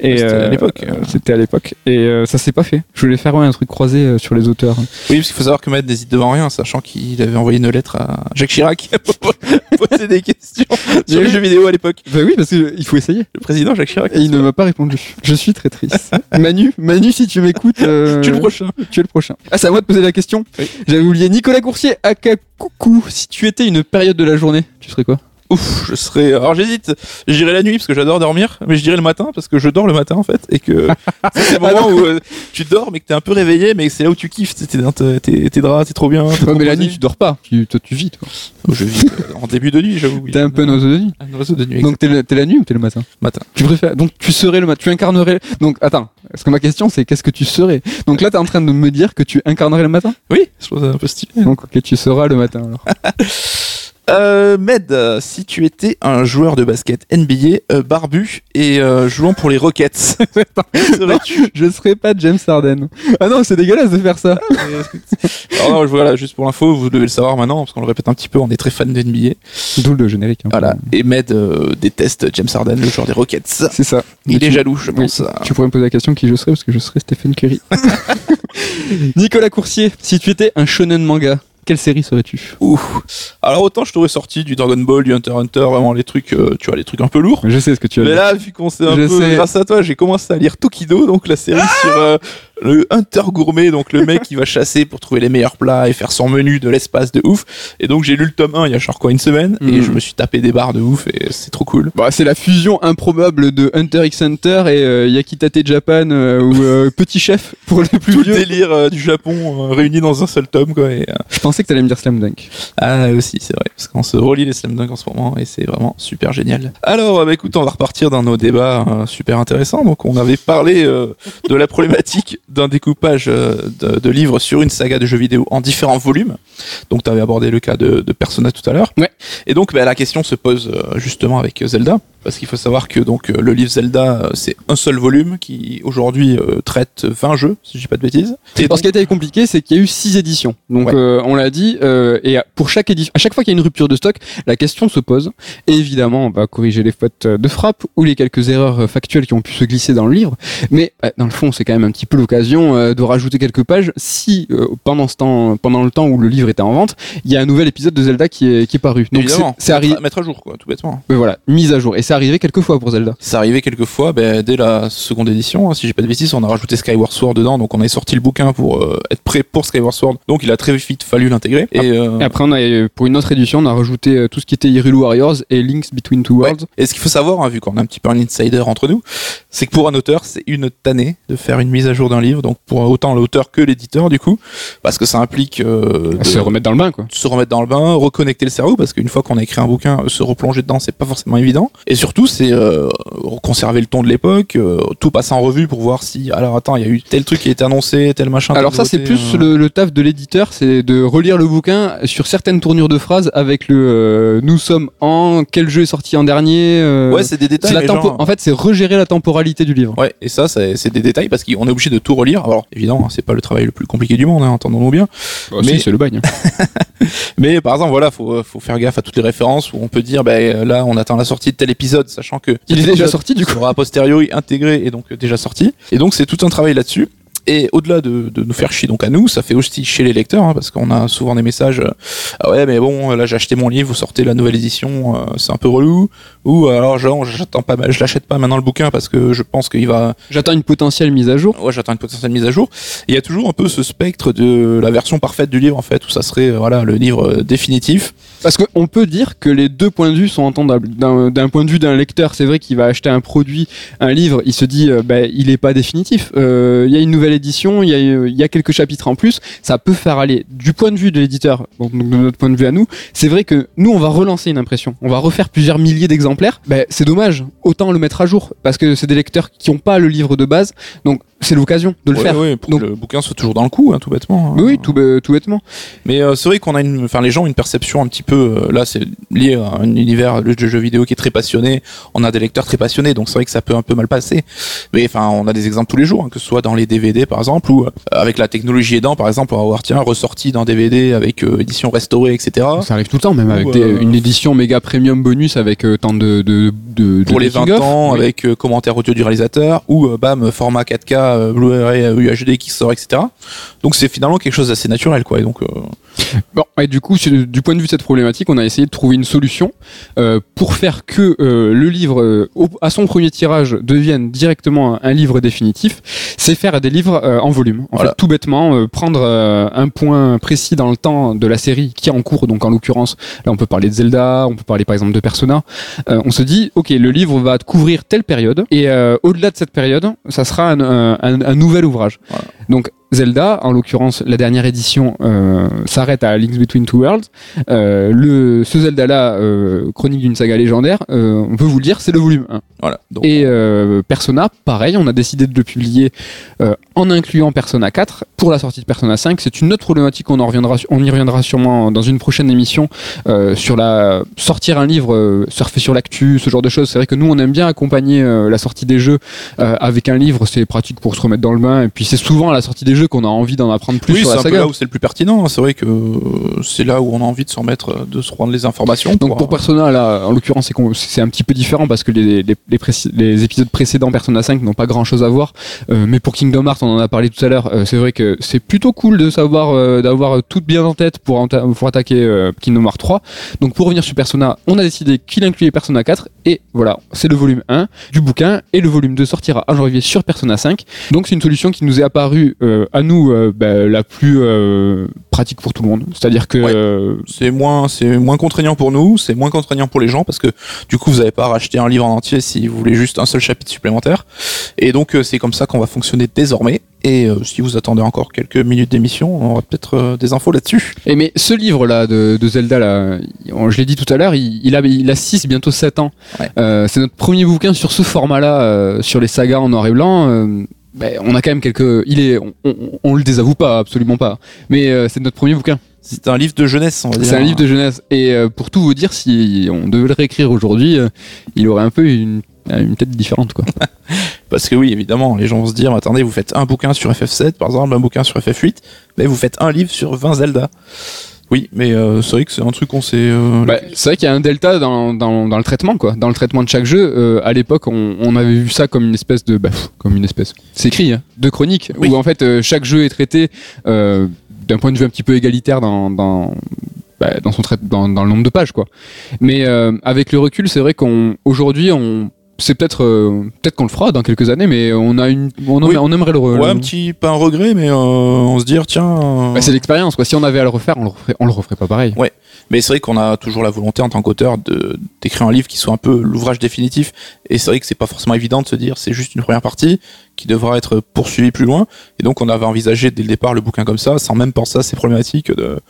Et C'était à l'époque. C'était à l'époque. Et euh, ça s'est pas fait. Je voulais faire ouais, un truc croisé sur les auteurs. Oui, parce qu'il faut savoir que Matt n'hésite devant rien, sachant qu'il avait envoyé une lettre à Jacques Chirac pour poser des questions sur les jeux vidéo à l'époque. Bah oui, parce qu'il faut essayer. Le président Jacques Chirac. Et il ne m'a pas répondu. Je suis très triste. Manu, Manu, si tu m'écoutes, euh, Tu es le prochain. Tu es le prochain. Ah, c'est à moi de poser la question. Oui. J'avais oublié Nicolas Coursier, aka Coucou. Si tu étais une période de la journée, tu serais quoi? Ouf, je serais. Alors j'hésite. Je dirais la nuit parce que j'adore dormir, mais je dirais le matin parce que je dors le matin en fait et que c'est le moment où euh, tu dors, mais que t'es un peu réveillé, mais c'est là où tu kiffes. T'es dans tes, draps, t'es trop bien. Ouais, mais la nuit, tu dors pas. Tu, toi, tu vis, toi. Je vis euh, en début de nuit, j'avoue. T'es un peu un oiseau de nuit. Un oiseau de nuit. Donc, t'es la nuit ou t'es le matin matin. Tu préfères. Donc, tu serais le matin. Tu incarnerais. Donc, attends. Parce que ma question, c'est qu'est-ce que tu serais Donc là, t'es en train de me dire que tu incarnerais le matin Oui, je trouve ça un peu stylé. Donc, ok, tu seras le matin alors. Euh, Med, euh, si tu étais un joueur de basket NBA, euh, barbu et euh, jouant pour les Rockets, serais-tu Je serais pas James Harden. Ah non, c'est dégueulasse de faire ça. Alors non, voilà, juste pour l'info, vous devez le savoir maintenant, parce qu'on le répète un petit peu, on est très fan de NBA. D'où le générique. hein. Voilà. Et Med euh, déteste James Harden, le joueur des Rockets. C'est ça. Il est jaloux, je Oui. pense. Tu pourrais me poser la question qui je serais parce que je serais Stephen Curry. Nicolas Coursier, si tu étais un shonen manga, quelle série serais-tu. Alors autant je t'aurais sorti du Dragon Ball, du Hunter Hunter, vraiment les trucs, euh, tu vois, les trucs un peu lourds. Je sais ce que tu as Mais là, vu qu'on s'est un Je peu, sais. grâce à toi, j'ai commencé à lire Tokido, donc la série sur euh, le Hunter gourmet, donc le mec qui va chasser pour trouver les meilleurs plats et faire son menu de l'espace de ouf. Et donc j'ai lu le tome 1 il y a genre quoi une semaine, et Mhm. je me suis tapé des barres de ouf, et c'est trop cool. Bah, c'est la fusion improbable de Hunter x Hunter et euh, Yakitate Japan euh, ou euh, Petit Chef pour les plus Tout le vieux. délire du Japon réuni dans un seul tome, quoi. Et, Je pensais que t'allais me dire Slam Dunk. Ah aussi, c'est vrai, parce qu'on se relie les slam dunk en ce moment et c'est vraiment super génial. Alors, bah, écoute, on va repartir dans nos débats super intéressants. Donc, on avait parlé de la problématique d'un découpage euh, de, de livres sur une saga de jeux vidéo en différents volumes. Donc, tu avais abordé le cas de, de Persona tout à l'heure. Ouais. Et donc, bah, la question se pose euh, justement avec Zelda, parce qu'il faut savoir que donc euh, le livre Zelda, euh, c'est un seul volume qui aujourd'hui euh, traite 20 jeux, si je dis pas de bêtises. Et ce qui a été compliqué, c'est qu'il y a eu six éditions. Donc, Ouais. euh, on l'a dit, euh, et pour chaque édition, à chaque fois qu'il y a une rupture de stock, la question se pose. Et évidemment, on va corriger les fautes de frappe ou les quelques erreurs factuelles qui ont pu se glisser dans le livre. Mais dans le fond, c'est quand même un petit peu l'occasion de rajouter quelques pages si pendant ce temps, pendant le temps où le livre était en vente, il y a un nouvel épisode de Zelda qui est, qui est paru. Donc, c'est à- mettre à jour, quoi, tout bêtement. mais voilà, mise à jour. Et c'est arrivé quelques fois pour Zelda. C'est arrivé quelques fois, ben, dès la seconde édition, hein, si j'ai pas de bêtises, on a rajouté Skyward Sword dedans, donc on a sorti le bouquin pour euh, être prêt pour Skyward Sword, donc il a très vite fallu l'intégrer. Et, euh, Et après, on a, pour une autre édition, on a rajouté euh, tout ce qui était Hyrule Warriors et Links Between Two ouais. Worlds. Et ce qu'il faut savoir, hein, vu qu'on a un petit peu un insider entre nous, c'est que pour un auteur, c'est une tannée de faire une mise à jour d'un livre, donc pour autant l'auteur que l'éditeur du coup, parce que ça implique euh, de Se remettre dans le bain, quoi. se remettre dans le bain, reconnecter le cerveau, parce qu'une fois qu'on a écrit un bouquin, se replonger dedans, c'est pas forcément évident. Et surtout, c'est euh, conserver le ton de l'époque, euh, tout passer en revue pour voir si, alors attends, il y a eu tel truc qui a été annoncé, tel machin. Alors ça, c'est plus euh. le, le taf de l'éditeur, c'est de relire le bouquin sur certaines tournures de phrases avec le euh, nous sommes en quel jeu est sorti en dernier. euh, Ouais, c'est des détails. la genre- En fait, c'est regérer la temporalité du livre. Ouais, et ça, c'est des détails parce qu'on est obligé de tout relire. Alors, évidemment, hein, c'est pas le travail le plus compliqué du monde, hein, entendons-nous bien. Bah, Mais- si, c'est le bagne. Mais par exemple, voilà, faut, faut faire gaffe à toutes les références où on peut dire, ben là, on attend la sortie de tel épisode, sachant que Il est déjà sorti du coup. sera a posteriori intégré et donc euh, déjà sorti. Et donc, c'est tout un travail là-dessus. Et au-delà de, de nous faire chier donc à nous, ça fait aussi chez les lecteurs, hein, parce qu'on a souvent des messages, euh, ah ouais mais bon là j'ai acheté mon livre, vous sortez la nouvelle édition, euh, c'est un peu relou, ou alors genre j'attends pas, je l'achète pas maintenant le bouquin parce que je pense qu'il va, J'attends une potentielle mise à jour. ouais j'attends une potentielle mise à jour. Il y a toujours un peu ce spectre de la version parfaite du livre en fait, où ça serait euh, voilà le livre définitif. Parce qu'on peut dire que les deux points de vue sont entendables. D'un point de vue d'un lecteur, c'est vrai qu'il va acheter un produit, un livre, il se dit, euh, bah, il est pas définitif. Il y a une nouvelle il y, a, quelques chapitres en plus, ça peut faire aller. Du point de vue de l'éditeur, donc de notre point de vue à nous, c'est vrai que nous, on va relancer une impression. On va refaire plusieurs milliers d'exemplaires. Ben, c'est dommage. Autant le mettre à jour. Parce que c'est des lecteurs qui n'ont pas le livre de base. Donc, c'est l'occasion de le Ouais, faire. ouais, pour Donc- que le bouquin soit toujours dans le coup, hein, tout bêtement. hein. Oui, tout, tout bêtement. Mais euh, c'est vrai qu'on a une, enfin les gens ont une perception un petit peu, euh, là c'est lié à un univers de jeux vidéo qui est très passionné. On a des lecteurs très passionnés, donc c'est vrai que ça peut un peu mal passer. Mais enfin, on a des exemples tous les jours, hein, que ce soit dans les DVD par exemple, ou euh, avec la technologie aidant, par exemple, on va avoir tiens ressorti d'un DVD avec euh, édition restaurée, etc. Ça arrive tout le temps, même Ou, avec des- euh, une édition méga premium bonus avec euh, tant de, de, de, de Pour les 20 making-of. ans, Oui. avec euh, commentaire audio du réalisateur, ou euh, bam format 4K, euh, Blu-ray, euh, qui sort, etc. Donc c'est finalement quelque chose d'assez naturel, quoi. Et donc euh, Bon, et du coup, du point de vue de cette problématique, on a essayé de trouver une solution euh, pour faire que euh, le livre, euh, au- à son premier tirage, devienne directement un, un livre définitif. C'est faire des livres en volume. En Voilà. fait, tout bêtement, prendre un point précis dans le temps de la série qui est en cours. Donc, en l'occurrence, là, on peut parler de Zelda, on peut parler par exemple de Persona. On se dit, ok, le livre va couvrir telle période, et au-delà de cette période, ça sera un, un- un, nouvel ouvrage. Donc Zelda, en l'occurrence la dernière édition, euh, s'arrête à Links Between Two Worlds. Euh, le, ce Zelda-là, euh, chronique d'une saga légendaire, euh, on peut vous le dire, c'est le volume 1. Voilà. Donc, Et euh, Persona, pareil, on a décidé de le publier euh, en incluant Persona 4 pour la sortie de Persona 5. C'est une autre problématique, on, en reviendra, on y reviendra sûrement dans une prochaine émission euh, sur la sortir un livre, euh, surfer sur l'actu, ce genre de choses. C'est vrai que nous, on aime bien accompagner euh, la sortie des jeux euh, avec un livre, c'est pratique pour se remettre dans le bain. Et puis c'est souvent à la sortie des jeux qu'on a envie d'en apprendre plus oui, sur c'est la un peu saga. là où c'est le plus pertinent. hein. C'est vrai que euh, c'est là où on a envie de s'en mettre, euh, de se rendre les informations. Donc pour Persona, là, en l'occurrence, c'est c'est un petit peu différent parce que les, les, les, préci- les épisodes précédents Persona 5 n'ont pas grand chose à voir. Euh, mais pour Kingdom Hearts, on en a parlé tout à l'heure, c'est vrai que c'est plutôt cool de savoir, euh, d'avoir tout bien en tête pour, pour attaquer euh, Kingdom Hearts 3. Donc pour revenir sur Persona, on a décidé qu'il incluait Persona 4 et voilà, c'est le volume 1 du bouquin et le volume 2 sortira en janvier sur Persona 5. Donc c'est une solution qui nous est apparue euh, à nous euh, bah, la plus pratique pour tout le monde. C'est-à-dire que Ouais. euh, c'est moins, c'est moins contraignant pour nous, c'est moins contraignant pour les gens parce que du coup vous n'avez pas à racheter un livre en entier si vous voulez juste un seul chapitre supplémentaire. Et donc euh, c'est comme ça qu'on va fonctionner désormais. Et euh, si vous attendez encore quelques minutes d'émission, on aura peut-être euh, des infos là-dessus. Et mais ce livre là de, de Zelda là, on- je l'ai dit tout à l'heure, il, il a il a 6 bientôt 7 ans. Ouais. Euh, c'est notre premier bouquin sur ce format là sur les sagas en noir et blanc. Ben, on a quand même quelques il est on, on, on le désavoue pas absolument pas. Mais euh, c'est notre premier bouquin. C'est un livre de jeunesse, on va dire. C'est un livre de jeunesse et euh, pour tout vous dire si on devait le réécrire aujourd'hui, euh, il aurait un peu une une tête différente quoi. Parce que oui, évidemment, les gens vont se dire, attendez, vous faites un bouquin sur FF7, par exemple, un bouquin sur FF8, mais vous faites un livre sur 20 Zelda. Oui, mais euh, c'est vrai que c'est un truc qu'on s'est... euh, Bah, c'est vrai qu'il y a un delta dans, dans, dans le traitement, quoi. Dans le traitement de chaque jeu. Euh, à l'époque, on, on avait vu ça comme une espèce de, bah, pff, comme une espèce. C'est écrit, hein, de chronique, Oui. où en fait euh, chaque jeu est traité euh, d'un point de vue un petit peu égalitaire dans dans bah, dans son trai- dans, dans le nombre de pages, quoi. Mais euh, avec le recul, c'est vrai qu'on aujourd'hui on c'est peut-être euh, peut-être qu'on le fera dans quelques années, mais on a une on, Oui. on aimerait le. Ouais, le- un petit, pas un regret, mais euh, on se dire, tiens... euh, Bah, c'est l'expérience, quoi. Si on avait à le refaire, on le referait, on le referait pas pareil. Mais c'est vrai qu'on a toujours la volonté en tant qu'auteur de d'écrire un livre qui soit un peu l'ouvrage définitif. Et c'est vrai que c'est pas forcément évident de se dire c'est juste une première partie qui devra être poursuivie plus loin. Et donc on avait envisagé dès le départ le bouquin comme ça, sans même penser à ces problématiques de,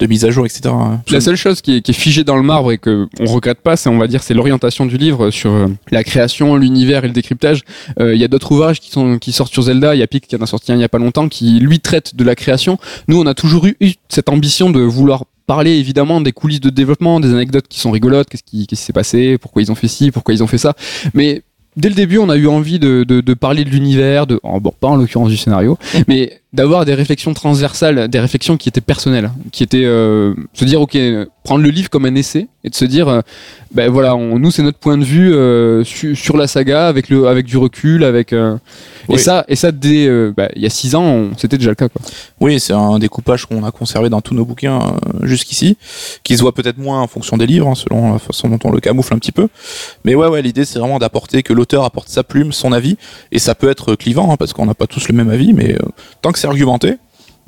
de mise à jour, etc. La seule chose qui est, qui est figée dans le marbre et que on regrette pas, c'est on va dire c'est l'orientation du livre sur la création, l'univers et le décryptage. Euh, Il y a d'autres ouvrages qui sont qui sortent sur Zelda. Il y a Pic qui en a sorti un il y a pas longtemps qui lui traite de la création. Nous on a toujours eu, eu cette ambition de vouloir parler évidemment des coulisses de développement, des anecdotes qui sont rigolotes, qu'est-ce qui, qu'est-ce qui s'est passé, pourquoi ils ont fait ci, pourquoi ils ont fait ça. Mais dès le début, on a eu envie de, de, de parler de l'univers, de, oh, bon, pas en l'occurrence du scénario, mais d'avoir des réflexions transversales, des réflexions qui étaient personnelles, qui étaient euh, se dire ok, prendre le livre comme un essai et de se dire euh, ben voilà, on, nous c'est notre point de vue euh, su- sur la saga avec le avec du recul, avec et ça et ça dès euh, bah, il y a six ans, c'était déjà le cas quoi. Oui, c'est un découpage qu'on a conservé dans tous nos bouquins euh, jusqu'ici, qui se voit peut-être moins en fonction des livres, hein, selon la façon dont on le camoufle un petit peu. Mais ouais, ouais, l'idée c'est vraiment d'apporter que l'auteur apporte sa plume, son avis, et ça peut être clivant, hein, parce qu'on n'a pas tous le même avis, mais euh, tant que c'est argumenté,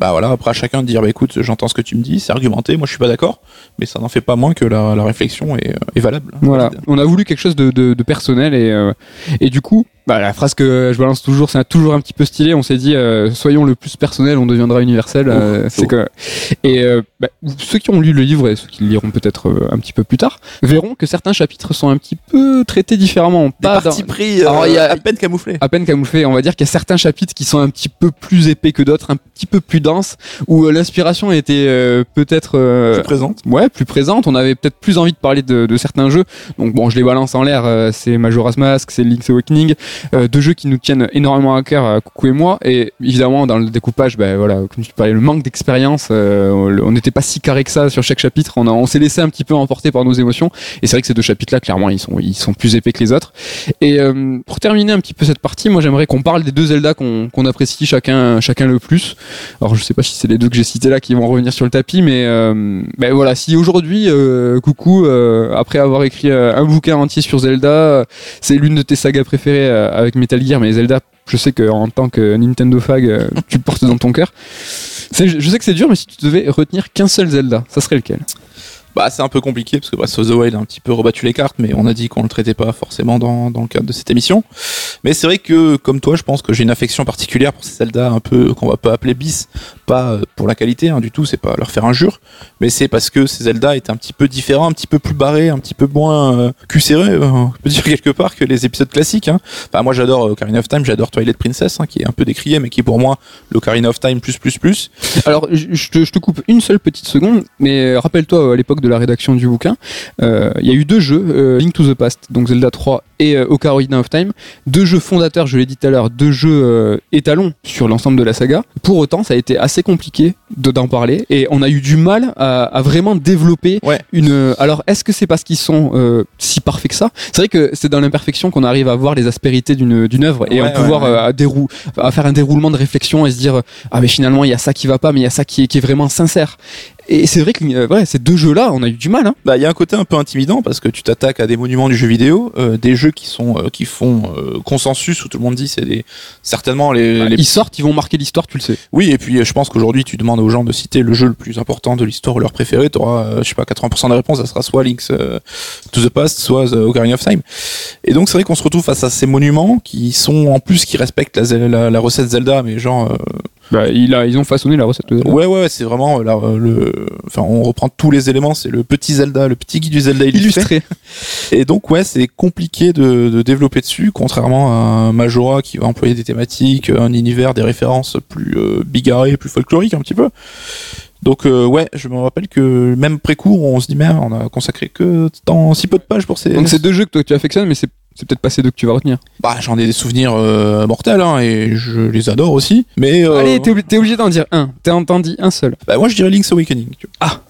bah voilà, après à chacun de dire, bah écoute, j'entends ce que tu me dis, c'est argumenté, moi je suis pas d'accord, mais ça n'en fait pas moins que la, la réflexion est, euh, est valable. Voilà, on a voulu quelque chose de, de, de personnel et, euh, et du coup, bah, la phrase que je balance toujours, c'est toujours un petit peu stylé. On s'est dit, euh, soyons le plus personnel, on deviendra universel. euh, c'est que et euh, bah, ceux qui ont lu le livre et ceux qui le liront peut-être un petit peu plus tard verront que certains chapitres sont un petit peu traités différemment. Des Pas partis dans- pris Alors, y a- à peine camouflés. à peine camouflés. On va dire qu'il y a certains chapitres qui sont un petit peu plus épais que d'autres, un petit peu plus denses, où euh, l'inspiration était euh, peut-être euh, plus présente. ouais, plus présente. On avait peut-être plus envie de parler de, de certains jeux. Donc bon, je les balance en l'air. c'est Majora's Mask, c'est Link's Awakening, deux jeux qui nous tiennent énormément à cœur, Coucou et moi. Et évidemment, dans le découpage, ben voilà, comme tu parlais, le manque d'expérience, on- n'était pas si carré que ça sur chaque chapitre. On, a- on s'est laissé un petit peu emporter par nos émotions. Et c'est vrai que ces deux chapitres-là, clairement, ils sont, ils sont plus épais que les autres. Et euh, pour terminer un petit peu cette partie, moi j'aimerais qu'on parle des deux Zelda qu'on qu'on apprécie chacun, chacun le plus. Alors je sais pas si c'est les deux que j'ai cités là qui vont revenir sur le tapis, mais euh, ben voilà, si aujourd'hui, euh, coucou, euh, après avoir écrit un bouquin entier sur Zelda, c'est l'une de tes sagas préférées avec Metal Gear, mais Zelda, je sais que en tant que Nintendo fag, tu le portes dans ton cœur. Je sais que c'est dur, mais si tu devais retenir qu'un seul Zelda, ça serait lequel? Bah, c'est un peu compliqué parce que Breath of the Wild a un petit peu rebattu les cartes, mais on a dit qu'on le traitait pas forcément dans, dans le cadre de cette émission. Mais c'est vrai que, comme toi, je pense que j'ai une affection particulière pour ces Zelda un peu qu'on va pas appeler bis, pas euh, pour la qualité hein, du tout, c'est pas leur faire injure, mais c'est parce que ces Zelda étaient un petit peu différents, un petit peu plus barrés, un petit peu moins euh, serré, euh, on peut dire quelque part que les épisodes classiques. Hein. Enfin, moi j'adore euh, Ocarina of Time, j'adore Twilight Princess, hein, qui est un peu décrié, mais qui est pour moi l'Ocarina of Time plus plus plus. Alors, je te coupe une seule petite seconde, mais rappelle-toi, à l'époque de la rédaction du bouquin, euh, il y a eu deux jeux, euh, Link to the Past, donc Zelda 3 et euh, Ocarina of Time, deux jeux fondateurs, je l'ai dit tout à l'heure, deux jeux étalons sur l'ensemble de la saga. Pour autant, ça a été assez compliqué de- d'en parler, et on a eu du mal à, à vraiment développer Ouais. une... Alors, est-ce que c'est parce qu'ils sont euh, si parfaits que ça? C'est vrai que c'est dans l'imperfection qu'on arrive à voir les aspérités d'une d'une œuvre, et Ouais, à pouvoir ouais, ouais. euh, à dérou- à faire un déroulement de réflexion et se dire ah mais finalement il y a ça qui va pas mais il y a ça qui est, qui est vraiment sincère et c'est vrai que euh, ouais, ces deux jeux là on a eu du mal hein. Bah, il y a un côté un peu intimidant parce que tu t'attaques à des monuments du jeu vidéo, euh, des jeux qui sont euh, qui font euh, consensus où tout le monde dit c'est des certainement les, les ils sortent ils vont marquer l'histoire tu le sais Oui, et puis euh, je pense qu'aujourd'hui, tu demandes aux gens de citer le jeu le plus important de l'histoire ou leur préféré, tu auras, je sais pas, 80% des réponses, ça sera soit Link's euh, to the Past, soit The Ocarina of Time. Et donc, c'est vrai qu'on se retrouve face à ces monuments qui sont, en plus, qui respectent la, la, la recette Zelda, mais genre, euh, bah, il a, ils ont façonné la recette de- ouais, ouais, c'est vraiment euh, la- euh, le, enfin, on reprend tous les éléments, c'est le petit Zelda, le petit guide du Zelda illustré. illustré Et donc ouais, c'est compliqué de, de développer dessus, contrairement à un Majora qui va employer des thématiques, un univers, des références plus euh, bigarrées, plus folkloriques un petit peu. Donc euh, ouais, je me rappelle que même pré-coup, on se dit merde, on a consacré que tant si peu de pages pour ces. donc c'est deux jeux que toi tu affectionnes mais c'est c'est peut-être pas ces deux que tu vas retenir Bah j'en ai des souvenirs euh, mortels hein, et je les adore aussi. Mais euh, allez t'es obli- t'es obligé d'en dire un t'es entendu un seul bah, moi je dirais Link's Awakening. tu vois. ah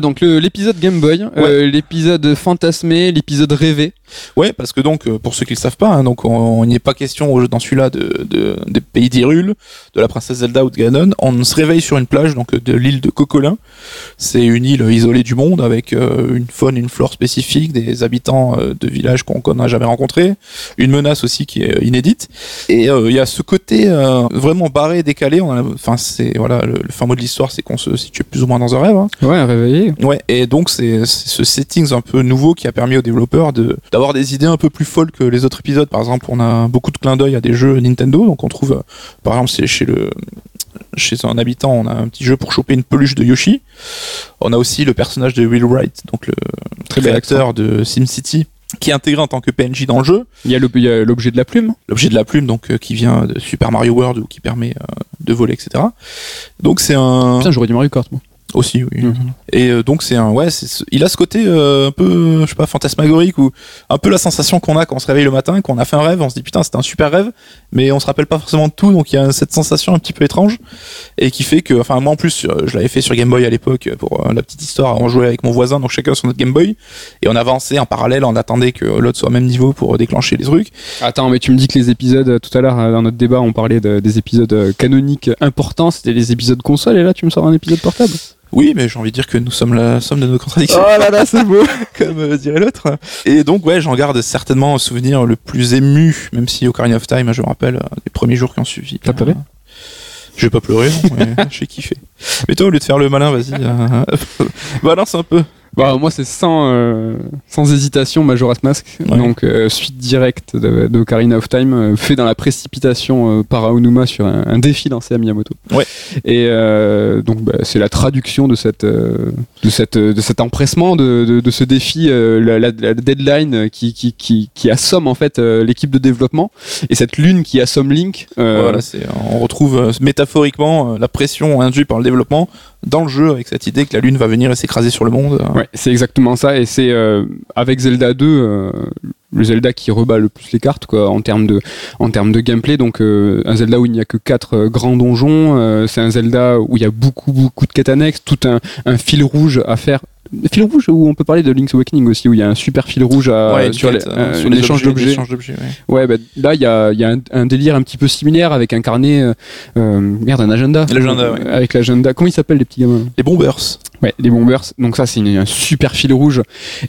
donc le- l'épisode Game Boy euh, l'épisode fantasmé l'épisode rêvé Ouais, parce que donc, euh, pour ceux qui le savent pas, hein, donc on n'y est pas question au jeu- dans celui-là de, de, des pays d'Hyrule, de la princesse Zelda ou de Ganon. On se réveille sur une plage donc de l'île de Cocolin. C'est une île isolée du monde avec euh, une faune, une flore spécifique, des habitants euh, de villages qu'on qu'on n'a jamais rencontrés, une menace aussi qui est euh, inédite. Et euh, il y a ce côté euh, vraiment barré, décalé. On a- Enfin, c'est voilà, le, le fin mot de l'histoire, c'est qu'on se situe plus ou moins dans un rêve. hein. ouais réveillé Ouais, et donc c'est ce settings un peu nouveau qui a permis aux développeurs de d'avoir des idées un peu plus folles que les autres épisodes. Par exemple, on a beaucoup de clins d'œil à des jeux Nintendo, donc on trouve, par exemple, c'est chez le chez un habitant, on a un petit jeu pour choper une peluche de Yoshi. On a aussi le personnage de Will Wright, donc le Très bel créateur de SimCity, qui est intégré en tant que PNJ dans le jeu. il y a le- il y a l'objet de la plume L'objet de la plume, donc euh, qui vient de Super Mario World ou qui permet euh, de voler, etc. Donc c'est un putain j'aurais dit Mario Kart moi aussi, oui. Mhm. Et euh, donc c'est un ouais, il a ce côté euh, un peu je sais pas fantasmagorique ou un peu la sensation qu'on a quand on se réveille le matin, qu'on a fait un rêve, on se dit putain c'était un super rêve, mais on se rappelle pas forcément de tout, donc il y a cette sensation un petit peu étrange et qui fait que enfin moi en plus euh, je l'avais fait sur Game Boy à l'époque pour la petite histoire, on jouait avec mon voisin donc chacun sur notre Game Boy et on avançait en parallèle, on attendait que l'autre soit au même niveau pour déclencher les trucs. Attends, mais tu me dis que les épisodes, tout à l'heure, dans notre débat, on parlait de- des épisodes canoniques importants, c'était les épisodes console, et là, tu me sors un épisode portable. Oui, mais j'ai envie de dire que nous sommes la somme de nos contradictions. là là, c'est beau comme euh, dirait l'autre. Et donc ouais, j'en garde certainement un souvenir le plus ému, même si Ocarina of Time, je me rappelle, euh, des premiers jours qui ont suivi. T'as pleuré? Euh, Je vais pas pleurer, non, mais j'ai kiffé. Mais toi, au lieu de faire le malin, vas-y, euh, balance un peu. Bah, moi, c'est sans, euh, sans hésitation Majora's Mask. Ouais. Donc, euh, suite directe de, de of Time, euh, fait dans la précipitation euh, par Aonuma sur un, un défi lancé à Miyamoto. Ouais. Et euh, donc, bah, c'est la traduction de, cette, euh, de, cette, de cet empressement de, de, de ce défi, euh, la, la- la deadline qui, qui, qui, qui assomme en fait l'équipe de développement et cette lune qui assomme Link. Voilà, c'est, on retrouve métaphoriquement la pression induite par le développement dans le jeu avec cette idée que la lune va venir et s'écraser sur le monde. Ouais, c'est exactement ça. Et c'est euh, avec Zelda 2, euh, le Zelda qui rebat le plus les cartes en termes de, gameplay. Donc euh, un Zelda où il n'y a que quatre grands donjons. c'est un Zelda où il y a beaucoup, beaucoup de quêtes annexes, tout un fil rouge à faire. Fil rouge où on peut parler de Link's Awakening aussi, où il y a un super fil rouge à, Ouais, sur, quête, les- euh, sur les d'objets. l'échange d'objets, ouais. Ouais, bah, là il y a, il y a un, un délire un petit peu similaire avec un carnet, euh, euh, merde, un agenda. L'agenda, ouais. Avec l'agenda. Comment ils s'appellent les petits gamins? Les bombers. Ouais, les bombers. Donc ça, c'est un super fil rouge.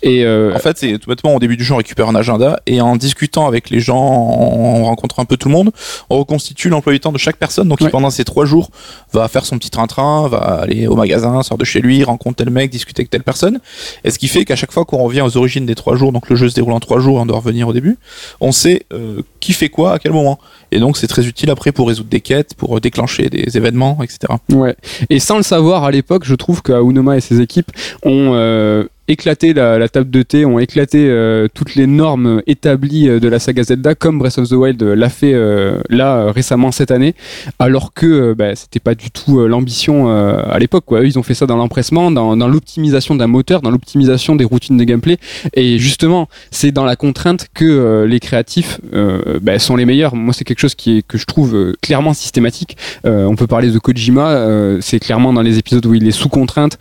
Et euh, En fait, c'est tout bêtement au début du jeu, on récupère un agenda et en discutant avec les gens, en rencontrant un peu tout le monde, on reconstitue l'emploi du temps de chaque personne. Donc, Ouais. qui pendant ces trois jours va faire son petit train-train, va aller au magasin, sort de chez lui, rencontre tel mec, discuter avec telle personne. Et ce qui fait qu'à chaque fois qu'on revient aux origines des trois jours, donc le jeu se déroule en trois jours, on doit revenir au début, on sait euh, qui fait quoi à quel moment. Et donc, c'est très utile après pour résoudre des quêtes, pour déclencher des événements, etc. Ouais. Et sans le savoir à l'époque, je trouve qu'Aonoma et ses équipes ont euh, éclaté la, la table de thé, ont éclaté euh, toutes les normes établies euh, de la saga Zelda, comme Breath of the Wild euh, l'a fait euh, là euh, récemment cette année, alors que bah, c'était pas du tout l'ambition à l'époque. Quoi. Ils ont fait ça dans l'empressement, dans, dans l'optimisation d'un moteur, dans l'optimisation des routines de gameplay. Et justement, c'est dans la contrainte que les créatifs bah, sont les meilleurs. Moi, c'est quelque chose qui est, que je trouve clairement systématique. On peut parler de Kojima, c'est clairement dans les épisodes où il est sous contrainte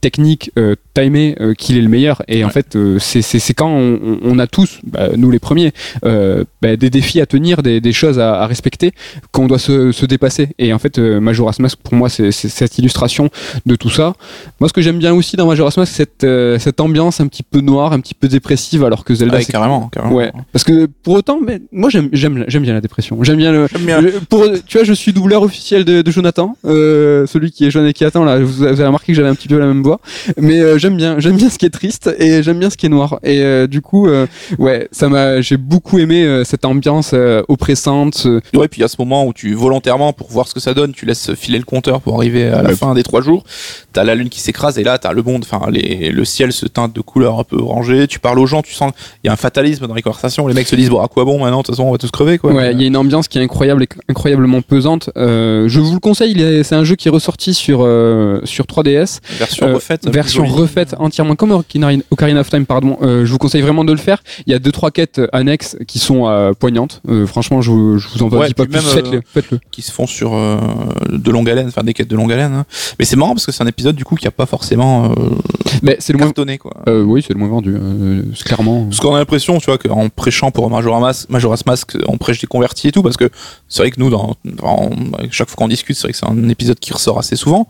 technique, timé, euh, qu'il est le meilleur. Et en Ouais. fait, euh, c'est quand on, a tous, bah, nous les premiers, euh, bah, des défis à tenir, des, des choses à, à respecter, qu'on doit se, se dépasser. Et en fait, euh, Majora's Mask, pour moi, c'est cette illustration de tout ça. Moi, ce que j'aime bien aussi dans Majora's Mask, c'est cette, cette ambiance un petit peu noire, un petit peu dépressive, alors que Zelda, Ouais, c'est carrément, carrément. Ouais, parce que pour autant, mais moi j'aime bien la dépression. J'aime bien le. Bien. pour tu vois, je suis doubleur officiel de, de Jonathan, celui qui est jeune et qui attend là. Vous avez remarqué que j'avais un petit peu la même voix, mais j'aime bien j'aime bien ce qui est triste et j'aime bien ce qui est noir. Et euh, du coup, euh, ouais, ça m'a j'ai beaucoup aimé euh, cette ambiance euh, oppressante. euh, Ouais, puis à ce moment où tu volontairement pour voir ce que ça donne, tu laisses filer le compteur pour arriver à la Ouais. fin des trois jours. T'as la lune qui s'écrase et là t'as le monde, enfin les, le ciel se teinte de couleurs un peu orangées. Tu parles aux gens, tu sens il y a un fatalisme dans les conversations. Les mecs se disent bon à quoi bon maintenant de toute façon on va tous crever quoi. Ouais, il y a une ambiance qui est incroyable, et incroyablement pesante. Euh, je vous le conseille, il est- c'est un jeu qui est ressorti sur euh, sur 3DS. version Euh, refaite. version refaite entièrement comme Ocarina, Ocarina of Time pardon euh, je vous conseille vraiment de le faire il y a deux trois quêtes annexes qui sont euh, poignantes Euh, franchement je, vous- je vous en Ouais, dis pas plus faites-le euh, qui se font sur euh, de longue haleine, enfin des quêtes de longue haleine. hein. Mais c'est marrant parce que c'est un épisode du coup qui a pas forcément euh, mais c'est le moins cartonné quoi. euh, oui c'est le moins vendu euh, clairement Parce qu'on a l'impression, tu vois, qu'en prêchant pour Majora's Mask, Majora's Mask, on prêche des convertis et tout, parce que c'est vrai que nous, dans, dans- chaque fois qu'on discute, c'est vrai que c'est un épisode qui ressort assez souvent.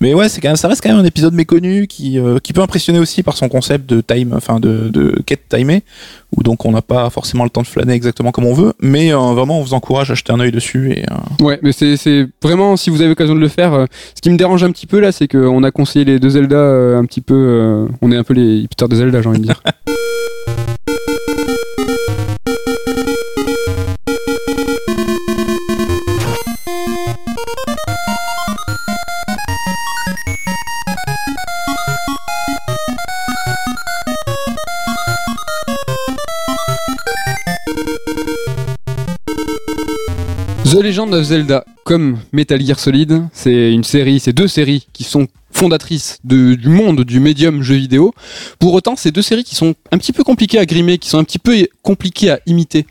Mais ouais, c'est quand même, ça reste quand même un épisode méconnu qui, euh, qui peut impressionner aussi par son concept de time, enfin de, de quête timée, où donc on n'a pas forcément le temps de flâner exactement comme on veut, mais euh, vraiment on vous encourage à jeter un œil dessus et euh, ouais mais c'est c'est vraiment si vous avez l'occasion de le faire euh, ce qui me dérange un petit peu là c'est qu'on a conseillé les deux Zelda euh, un petit peu on est un peu les hipsters de Zelda j'ai envie de dire The Legend of Zelda, comme Metal Gear Solid, c'est une série, c'est deux séries qui sont fondatrices du monde du médium jeu vidéo. Pour autant, c'est deux séries qui sont un petit peu compliquées à grimer, qui sont un petit peu compliquées à imiter.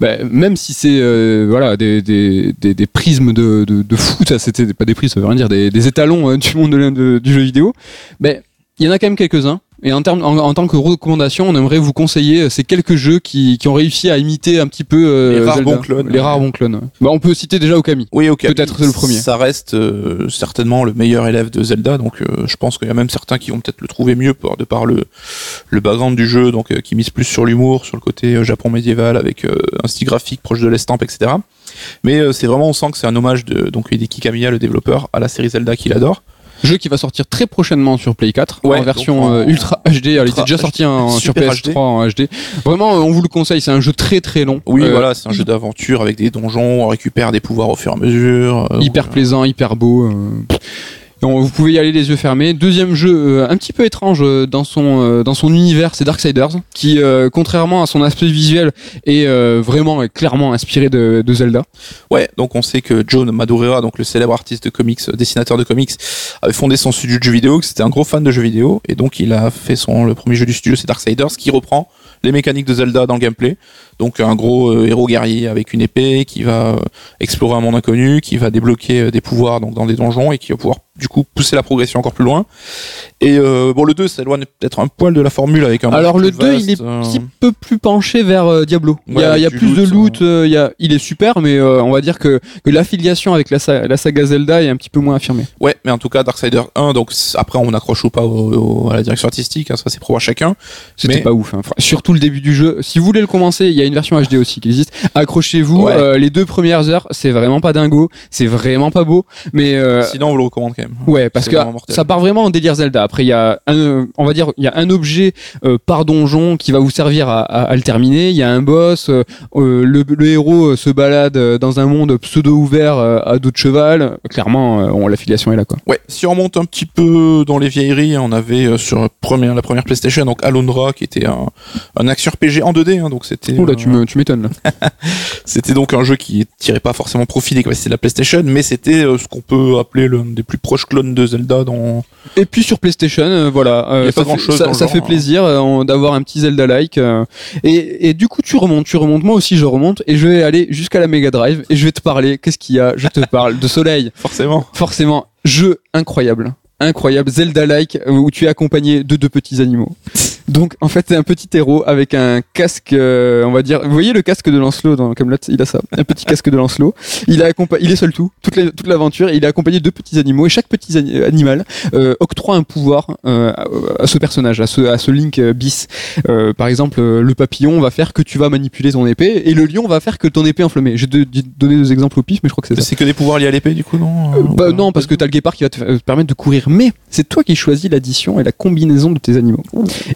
Ben, même si c'est euh, voilà des, des, des, prismes de, de, fou, ça c'était pas des prismes, ça veut rien dire, des, étalons euh, du monde de, de- du jeu vidéo. Ben il y en a quand même quelques-uns. Et en, termes, en, en tant que recommandation, on aimerait vous conseiller euh, ces quelques jeux qui, qui ont réussi à imiter un petit peu euh, Les rares Zelda. bons clones. Les rares bons clones. ouais. Bah, on peut citer déjà Okami. Oui, ok. Peut-être c'est le premier. Ça reste euh, certainement le meilleur élève de Zelda, donc euh, je pense qu'il y a même certains qui vont peut-être le trouver mieux par, de par le, le background du jeu, donc qui mise plus sur l'humour, sur le côté Japon médiéval, avec un style graphique proche de l'estampe, etc. Mais c'est vraiment, on sent que c'est un hommage de donc Hideki Kamiya, le développeur, à la série Zelda qu'il adore. Jeu qui va sortir très prochainement sur Play 4 Ouais, en version donc euh, Ultra HD. Alors, il était déjà sorti sur super PS3 HD. en HD. Vraiment, on vous le conseille. C'est un jeu très très long. Oui, Euh, voilà, c'est un jeu d'aventure avec des donjons, on récupère des pouvoirs au fur et à mesure. euh, hyper voilà. plaisant, hyper beau. Vous pouvez y aller les yeux fermés. Deuxième jeu euh, un petit peu étrange euh, dans son euh, dans son univers, c'est Darksiders, qui contrairement à son aspect visuel est vraiment clairement inspiré de, Zelda. Ouais, donc on sait que John Madureira, donc le célèbre artiste de comics, dessinateur de comics, avait fondé son studio de jeux vidéo, que c'était un gros fan de jeux vidéo, et donc il a fait son le premier jeu du studio, c'est Darksiders, qui reprend les mécaniques de Zelda dans le gameplay. Donc un gros euh, héros guerrier avec une épée qui va euh, explorer un monde inconnu, qui va débloquer euh, des pouvoirs donc dans des donjons et qui va pouvoir du coup pousser la progression encore plus loin. Et euh, bon le 2 s'éloigne peut-être un poil de la formule avec un Alors le plus 2, vaste, il est euh, un petit peu plus penché vers euh, Diablo. il y a, y plus de loot, euh, il y a, il est super, mais on va dire que, que l'affiliation avec la, sa- la saga Zelda est un petit peu moins affirmée. Ouais, mais en tout cas Darksider 1 donc après on accroche ou pas au- au- à la direction artistique, hein, ça c'est propre à chacun. C'était Mais- pas ouf. hein. Surtout le début du jeu. Si vous voulez le commencer, il y a une version HD aussi qui existe. Accrochez-vous. Ouais. euh, les deux premières heures, c'est vraiment pas dingo, c'est vraiment pas beau, mais euh, Sinon on vous le recommande quand même. Ouais, parce que ça part vraiment en délire Zelda. Après, il y a un, on va dire, il y a un objet euh, par donjon qui va vous servir à, à- à le terminer. Il y a un boss. euh, le, le héros se balade dans un monde pseudo ouvert à dos de cheval. Clairement, on, l'affiliation est là, quoi. Ouais, si on remonte un petit peu dans les vieilleries, on avait sur première, la première PlayStation donc Alondra qui était un, un action RPG en 2D, hein, donc c'était là, euh, tu m'étonnes. C'était donc un jeu qui tirait pas forcément profit des capacités de la PlayStation, mais c'était euh, ce qu'on peut appeler l'un des plus proches clones de Zelda dans Et puis sur PlayStation, euh, voilà, euh, Il y a ça, pas fait, ça, genre, fait hein. plaisir d'avoir un petit Zelda-like. et, et du coup, tu remontes, tu remontes. Moi aussi, je remonte et je vais aller jusqu'à la Mega Drive et je vais te parler. Qu'est-ce qu'il y a? Je te parle de Soleil. forcément. forcément, jeu incroyable. Incroyable, Zelda-like, où tu es accompagné de deux petits animaux. Donc, en fait, c'est un petit héros avec un casque, euh, on va dire. Vous voyez le casque de Lancelot dans Camelot? Il a ça, un petit casque de Lancelot. Il a accompa- il est seul tout, toute la- toute l'aventure. il est accompagné de deux petits animaux et chaque petit ani- animal euh, octroie un pouvoir euh, à, à ce personnage, à ce, à ce Link euh, bis. Euh, par exemple, euh, le papillon va faire que tu vas manipuler ton épée et le lion va faire que ton épée est enflammée. J'ai de- de- donné deux exemples au pif, mais je crois que c'est ça. C'est que des pouvoirs liés à l'épée du coup, non? Euh, bah non, parce que t'as le guépard qui va te euh, permettre de courir. Mais c'est toi qui choisis l'addition et la combinaison de tes animaux.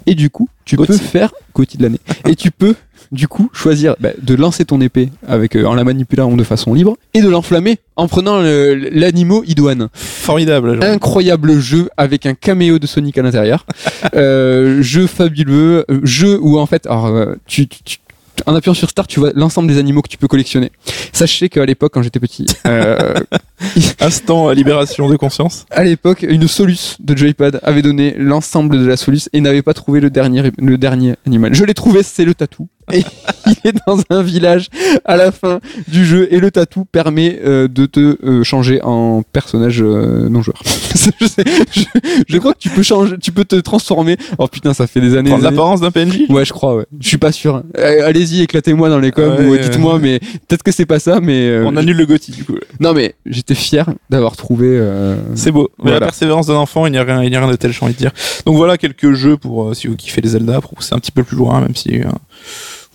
Et du coup, tu Gauthier. peux faire Gauthier de l'année. et tu peux, du coup, choisir bah, de lancer ton épée avec euh, en la manipulant de façon libre et de l'enflammer en prenant le- l'animal idoine. Formidable. genre. Incroyable jeu avec un caméo de Sonic à l'intérieur. euh, jeu fabuleux, euh, jeu où en fait, alors, euh, tu- en appuyant sur Start, tu vois l'ensemble des animaux que tu peux collectionner. Sachez qu'à l'époque, quand j'étais petit, euh, Instant libération de conscience. à l'époque, une Solus de Joypad avait donné l'ensemble de la Solus et n'avait pas trouvé le dernier, le dernier animal. Je l'ai trouvé, c'est le tatou. Et il est dans un village à la fin du jeu et le tatou permet euh, de te euh, changer en personnage euh, non joueur. je, sais, je, je crois que tu peux changer, tu peux te transformer. Oh putain, ça fait des années. Années. l'apparence d'un PNJ. Ouais, je crois. Ouais. Je suis pas sûr. Euh, Allez-y, éclatez-moi dans les coms Ouais, ou dites-moi, mais peut-être que c'est pas ça. Mais euh, On annule le Gotti du coup. non, mais j'étais fier d'avoir trouvé. euh, C'est beau. Mais Voilà. la persévérance d'un enfant, il n'y a rien, il n'y a rien de tel, j'ai envie de dire. Donc voilà quelques jeux pour si vous kiffez les Zelda, pour pousser un petit peu plus loin, même si euh,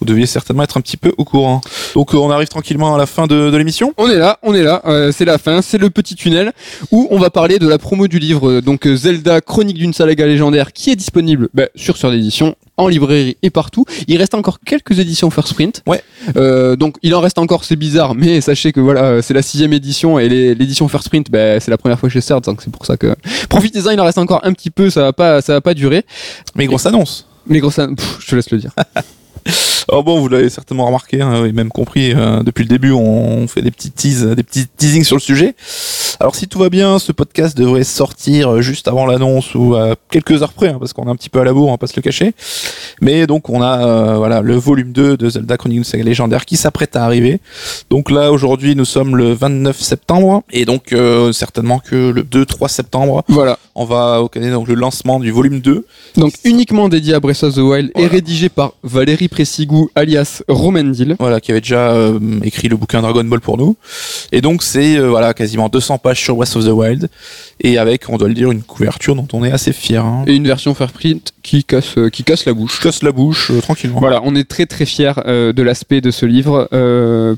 vous deviez certainement être un petit peu au courant. Donc on arrive tranquillement à la fin de, de l'émission. On est là, on est là, euh, c'est la fin, c'est le petit tunnel où on va parler de la promo du livre euh, donc euh, Zelda Chronique d'une saga légendaire qui est disponible bah, sur Sœur d'édition en librairie et partout. Il reste encore quelques éditions First Print. Ouais. Euh, donc il en reste encore, c'est bizarre, mais sachez que voilà, euh, c'est la sixième édition et l'édition First Print, bah, c'est la première fois chez Serd, donc c'est pour ça que profitez-en. Il en reste encore un petit peu, ça va pas, ça va pas durer. Mais grosse annonce. Mais gros, ça, pff, je te laisse le dire. Alors bon, vous l'avez certainement remarqué hein, et même compris euh, depuis le début, on fait des petits teas, des petits teasings sur le sujet. Alors si tout va bien, ce podcast devrait sortir euh, juste avant l'annonce ou à quelques heures près, hein, parce qu'on est un petit peu à la bourre, on va pas se le cacher. Mais donc on a euh, voilà le volume 2 de Zelda Chronique d'une saga légendaire qui s'apprête à arriver. Donc là aujourd'hui nous sommes le 29 septembre et donc euh, certainement que le 2-3 septembre Voilà. on va occasionner donc le lancement du volume 2 Donc uniquement dédié à Breath of the Wild et rédigé par Valérie Pressigou alias Romendil. voilà, qui avait déjà euh, écrit le bouquin Dragon Ball pour nous. Et donc c'est euh, voilà quasiment 200 pages sur Breath of the Wild et avec, on doit le dire, une couverture dont on est assez fier. Hein. et une version Fairprint qui casse euh, qui casse la bouche. Casse la bouche euh, tranquillement. Voilà, on est très très fiers euh, de l'aspect de ce livre.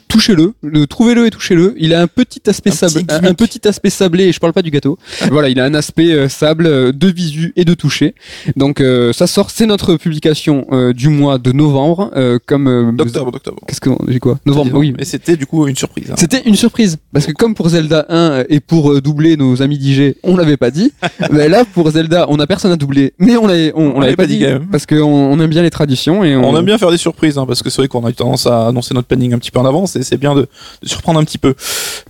Touchez-le, le- trouvez-le et touchez-le. Il a un petit aspect Un sable, petit un, un petit aspect sablé. Et je parle pas du gâteau. voilà, il a un aspect sable de visu et de toucher. Donc ça sort, c'est notre publication du mois de novembre. comme D'octobre, d'octobre. Qu'est-ce que j'ai quoi? Novembre. Oui. Mais c'était du coup une surprise. hein. C'était une surprise parce que comme pour Zelda 1 et pour doubler nos amis d'IG, doublé, on l'avait pas dit. mais là, pour Zelda, on a personne à doubler, mais on l'avait, on, on l'avait pas dit, quand même. parce qu'on on aime bien les traditions et on, On aime bien faire des surprises, hein, parce que c'est vrai qu'on a eu tendance à annoncer notre planning un petit peu en avance, et c'est bien de, de surprendre un petit peu.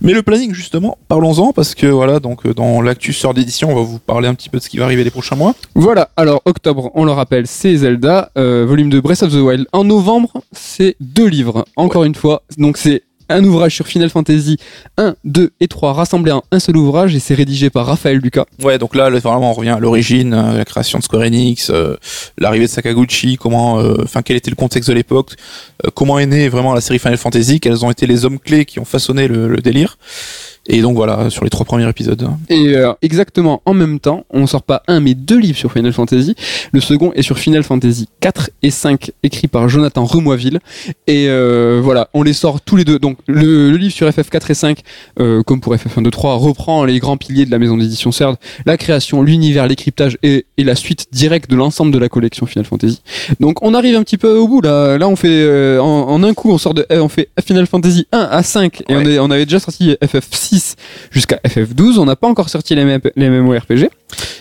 Mais le planning, justement, parlons-en, parce que voilà, donc euh, dans l'actu sort d'édition, on va vous parler un petit peu de ce qui va arriver les prochains mois. Voilà, alors octobre, on le rappelle, c'est Zelda, euh, volume de Breath of the Wild. En novembre, c'est deux livres, encore une fois. Donc c'est un ouvrage sur Final Fantasy 1, 2 et 3 rassemblés en un seul ouvrage et c'est rédigé par Raphaël Lucas. Ouais, donc là, vraiment, on revient à l'origine, euh, la création de Square Enix, euh, l'arrivée de Sakaguchi, comment, euh, enfin, quel était le contexte de l'époque, comment est née vraiment la série Final Fantasy, quels ont été les hommes clés qui ont façonné le délire. Et donc voilà, sur les trois premiers épisodes. Et euh, exactement en même temps, on sort pas un mais deux livres sur Final Fantasy. Le second est sur Final Fantasy 4 et 5 écrit par Jonathan Remoiville. Et euh, voilà, on les sort tous les deux. Donc le, le livre sur FF4 et 5, euh, comme pour FF1 2 3, reprend les grands piliers de la maison d'édition CERD, la création, l'univers, les cryptages et, et la suite directe de l'ensemble de la collection Final Fantasy. Donc on arrive un petit peu au bout là. Là on fait euh, en, en un coup on sort de on fait Final Fantasy 1 à 5 et on, Ouais. est, on avait déjà sorti FF6 jusqu'à FF12. On n'a pas encore sorti les, les MMORPG.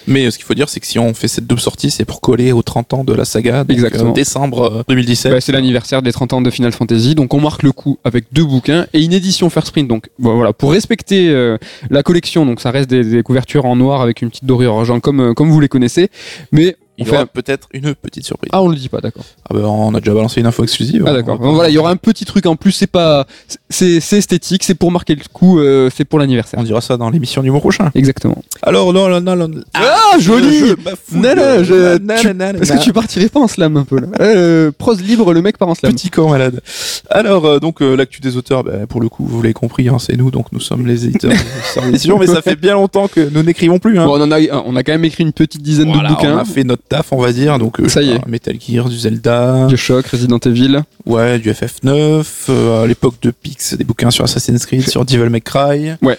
Mais euh, ce qu'il faut dire, c'est que si on fait cette double sortie, c'est pour coller aux 30 ans de la saga, donc, Exactement. euh, décembre euh, 2017. Bah, c'est l'anniversaire des 30 ans de Final Fantasy, donc on marque le coup avec deux bouquins et une édition first print. Donc voilà, pour respecter euh, la collection, donc ça reste des, des couvertures en noir avec une petite dorure argent comme euh, comme vous les connaissez, mais Il y fait aura un- peut-être une petite surprise. ah on le dit pas d'accord. Ah ben, on a déjà balancé une info exclusive. Ah d'accord. voilà, il y aura un petit truc en plus. C'est pas c'est esthétique, c'est pour marquer le coup, euh, c'est pour l'anniversaire. On dira ça dans l'émission du mois prochain. Exactement. Alors, non, non, non, non. Ah, joli non, je- non. que tu partirais pas en slam un peu là euh, Prose libre, le mec part en slam. Petit corps malade. Alors, euh, donc, euh, l'actu des auteurs, bah, pour le coup, vous l'avez compris, hein, c'est nous, donc nous sommes les éditeurs mais ça fait bien longtemps que nous n'écrivons plus. Hein. Bon, on en a on a quand même écrit une petite dizaine Voilà, de bouquins. on a fait notre taf, on va dire. Donc, euh, Ça y est. Metal Gear, du Zelda, Bioshock, Resident Evil. ouais, du FF9, euh, à l'époque de Pix, des bouquins sur Assassin's Creed, sur Devil May Cry. On a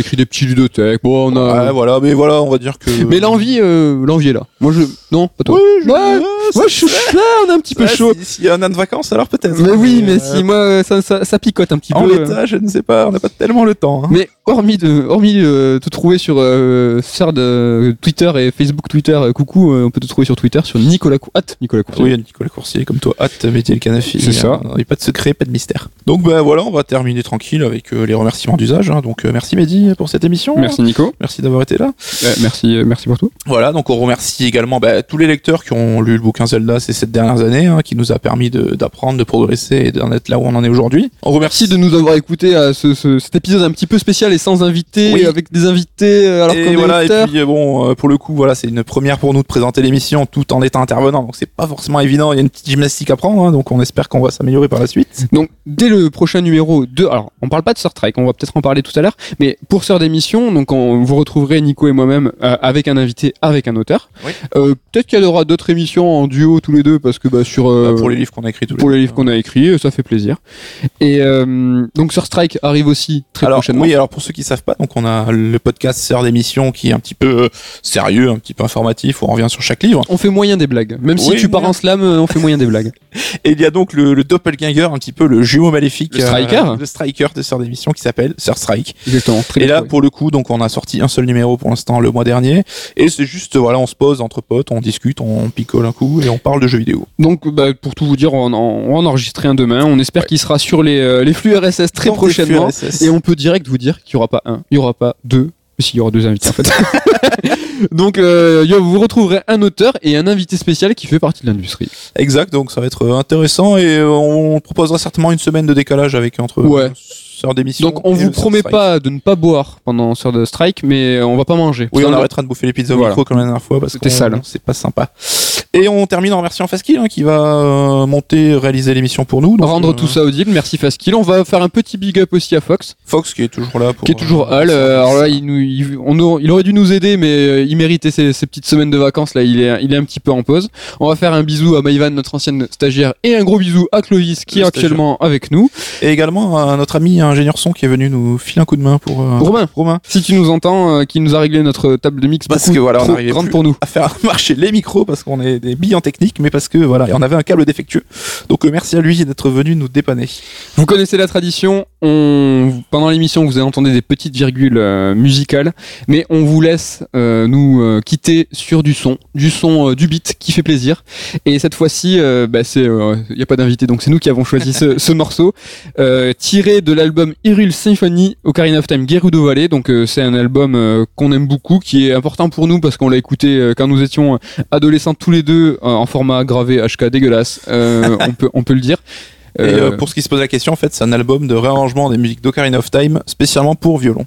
écrit des petits ludothèques. Bon, on a. Ouais, voilà, mais voilà, on va dire que. Mais l'envie, euh, l'envie est là. Moi, je. Non, pas toi. Oui, je- Ouais, ouais, Moi, je suis là, on est un petit peu Ouais, chaud. si- S'il y a un an de vacances, alors peut-être. Mais oui, mais si moi, ça, ça, ça picote un petit En peu. euh. l'état, je ne sais pas, on n'a pas tellement le temps. hein. Mais hormis de, hormis euh, te trouver sur euh, sur de Twitter et Facebook Twitter, coucou, on peut te trouver sur Twitter sur Nicolas Cou- Nicolas Courtier. Oui, Nicolas Coursier, comme toi, hâte, métier le canafi. C'est ça. Il n'y a pas de secret, pas de mystère. Donc, bah voilà, on va terminer tranquille avec euh, les remerciements d'usage. hein. Donc, euh, merci Mehdi pour cette émission. Merci Nico. Merci d'avoir été là. Euh, merci, euh, merci pour tout. Voilà, donc on remercie également bah, tous les lecteurs qui ont lu le bouquin Zelda ces sept dernières années, hein, qui nous a permis d'apprendre, de, progresser et d'en être là où on en est aujourd'hui. On remercie Merci de nous avoir écouté à ce, ce- cet épisode un petit peu spécial et sans invité, Oui. avec des invités alors et voilà, et puis bon, euh, pour le coup, voilà, c'est une première pour nous de présenter l'émission tout en étant intervenant. Donc c'est pas forcément évident. Il y a une petite gymnastique à prendre. hein, donc on espère qu'on va s'améliorer par la suite. Donc dès le prochain numéro 2, alors on parle pas de Star Trek, on va peut-être en parler tout à l'heure, mais pour Sœur d'émission, donc on, vous retrouverez Nico et moi-même euh, avec un invité, avec un auteur. Oui. Euh, peut-être qu'il y aura d'autres émissions en duo tous les deux parce que bah, sur euh, Bah, pour les livres qu'on a écrits tous pour les livres qu'on a écrits, ça fait plaisir. Et euh, donc Sur Strike arrive aussi très alors, prochainement. Oui, alors pour ceux qui savent pas, donc on a le podcast Sœur d'émission qui est un petit peu sérieux, un petit peu informatif, où on revient sur chaque livre. On fait moyen des blagues. Même si Oui, tu pars en slam, euh, on fait moyen des blagues. Et il y a donc le, le doppelganger, un petit peu le jumeau maléfique, Le striker le striker de Sœur d'émission qui s'appelle Sœur Strike. Exactement. Très Et là, pour le coup, donc on a sorti un seul numéro pour l'instant le mois dernier, et c'est juste voilà, on se pose entre potes, on discute, on picole un coup et on parle de jeux vidéo. Donc, bah, pour tout vous dire, on, en- on va en enregistrer un demain. On espère qu'il sera sur les, euh, les flux RSS très Donc, prochainement. RSS. Et on peut direct vous dire qu'il n'y aura pas un, il n'y aura pas deux. S'il y aura deux invités en fait. Donc euh, vous retrouverez un auteur et un invité spécial qui fait partie de l'industrie. Exact, donc ça va être euh, intéressant et euh, on proposera certainement une semaine de décalage avec entre Ouais. euh, Sœur d'émission. Donc on vous promet pas de ne pas boire pendant Sœur de Strike, mais on va pas manger. Oui, on arrêtera de bouffer les pizzas au Voilà. micro comme la dernière fois parce que c'est pas sympa. Et on termine en remerciant Faskill hein, qui va euh, monter, réaliser l'émission pour nous. Donc, Rendre euh, tout ça audible, merci Faskill. On va faire un petit big up aussi à Fox, Fox qui est toujours là pour. qui est toujours euh, Hal. Euh, alors là, il, nous, il, on aurait- il aurait dû nous aider, mais il méritait ses, ses petites semaines de vacances. Là, il est, il est un petit peu en pause. On va faire un bisou à Maïvan, notre ancienne stagiaire, et un gros bisou à Clovis, qui Le est actuellement avec nous. Et également à notre ami ingénieur son qui est venu nous filer un coup de main pour. euh, Romain, Romain. si tu nous entends, qui nous a réglé notre table de mix Parce que voilà, on trop grande plus pour nous. à faire marcher les micros parce qu'on est des billes en technique, mais parce que voilà, on avait un câble défectueux. Donc euh, merci à lui d'être venu nous dépanner. Vous connaissez la tradition. On, pendant l'émission, vous entendez des petites virgules euh, musicales, mais on vous laisse euh, nous euh, quitter sur du son, du son, du beat qui fait plaisir. Et cette fois-ci, bah, c'est, il n'y a pas d'invité, donc c'est nous qui avons choisi ce, ce morceau, tiré de l'album Hyrule Symphony, Ocarina of Time, Gerudo Valley. Donc c'est un album qu'on aime beaucoup, qui est important pour nous parce qu'on l'a écouté quand nous étions adolescents tous les deux euh, en format gravé HK dégueulasse, euh, on, peut, on peut le dire. Et euh, pour ce qui se pose la question, en fait, c'est un album de réarrangement des musiques d'Ocarina of Time, spécialement pour violon.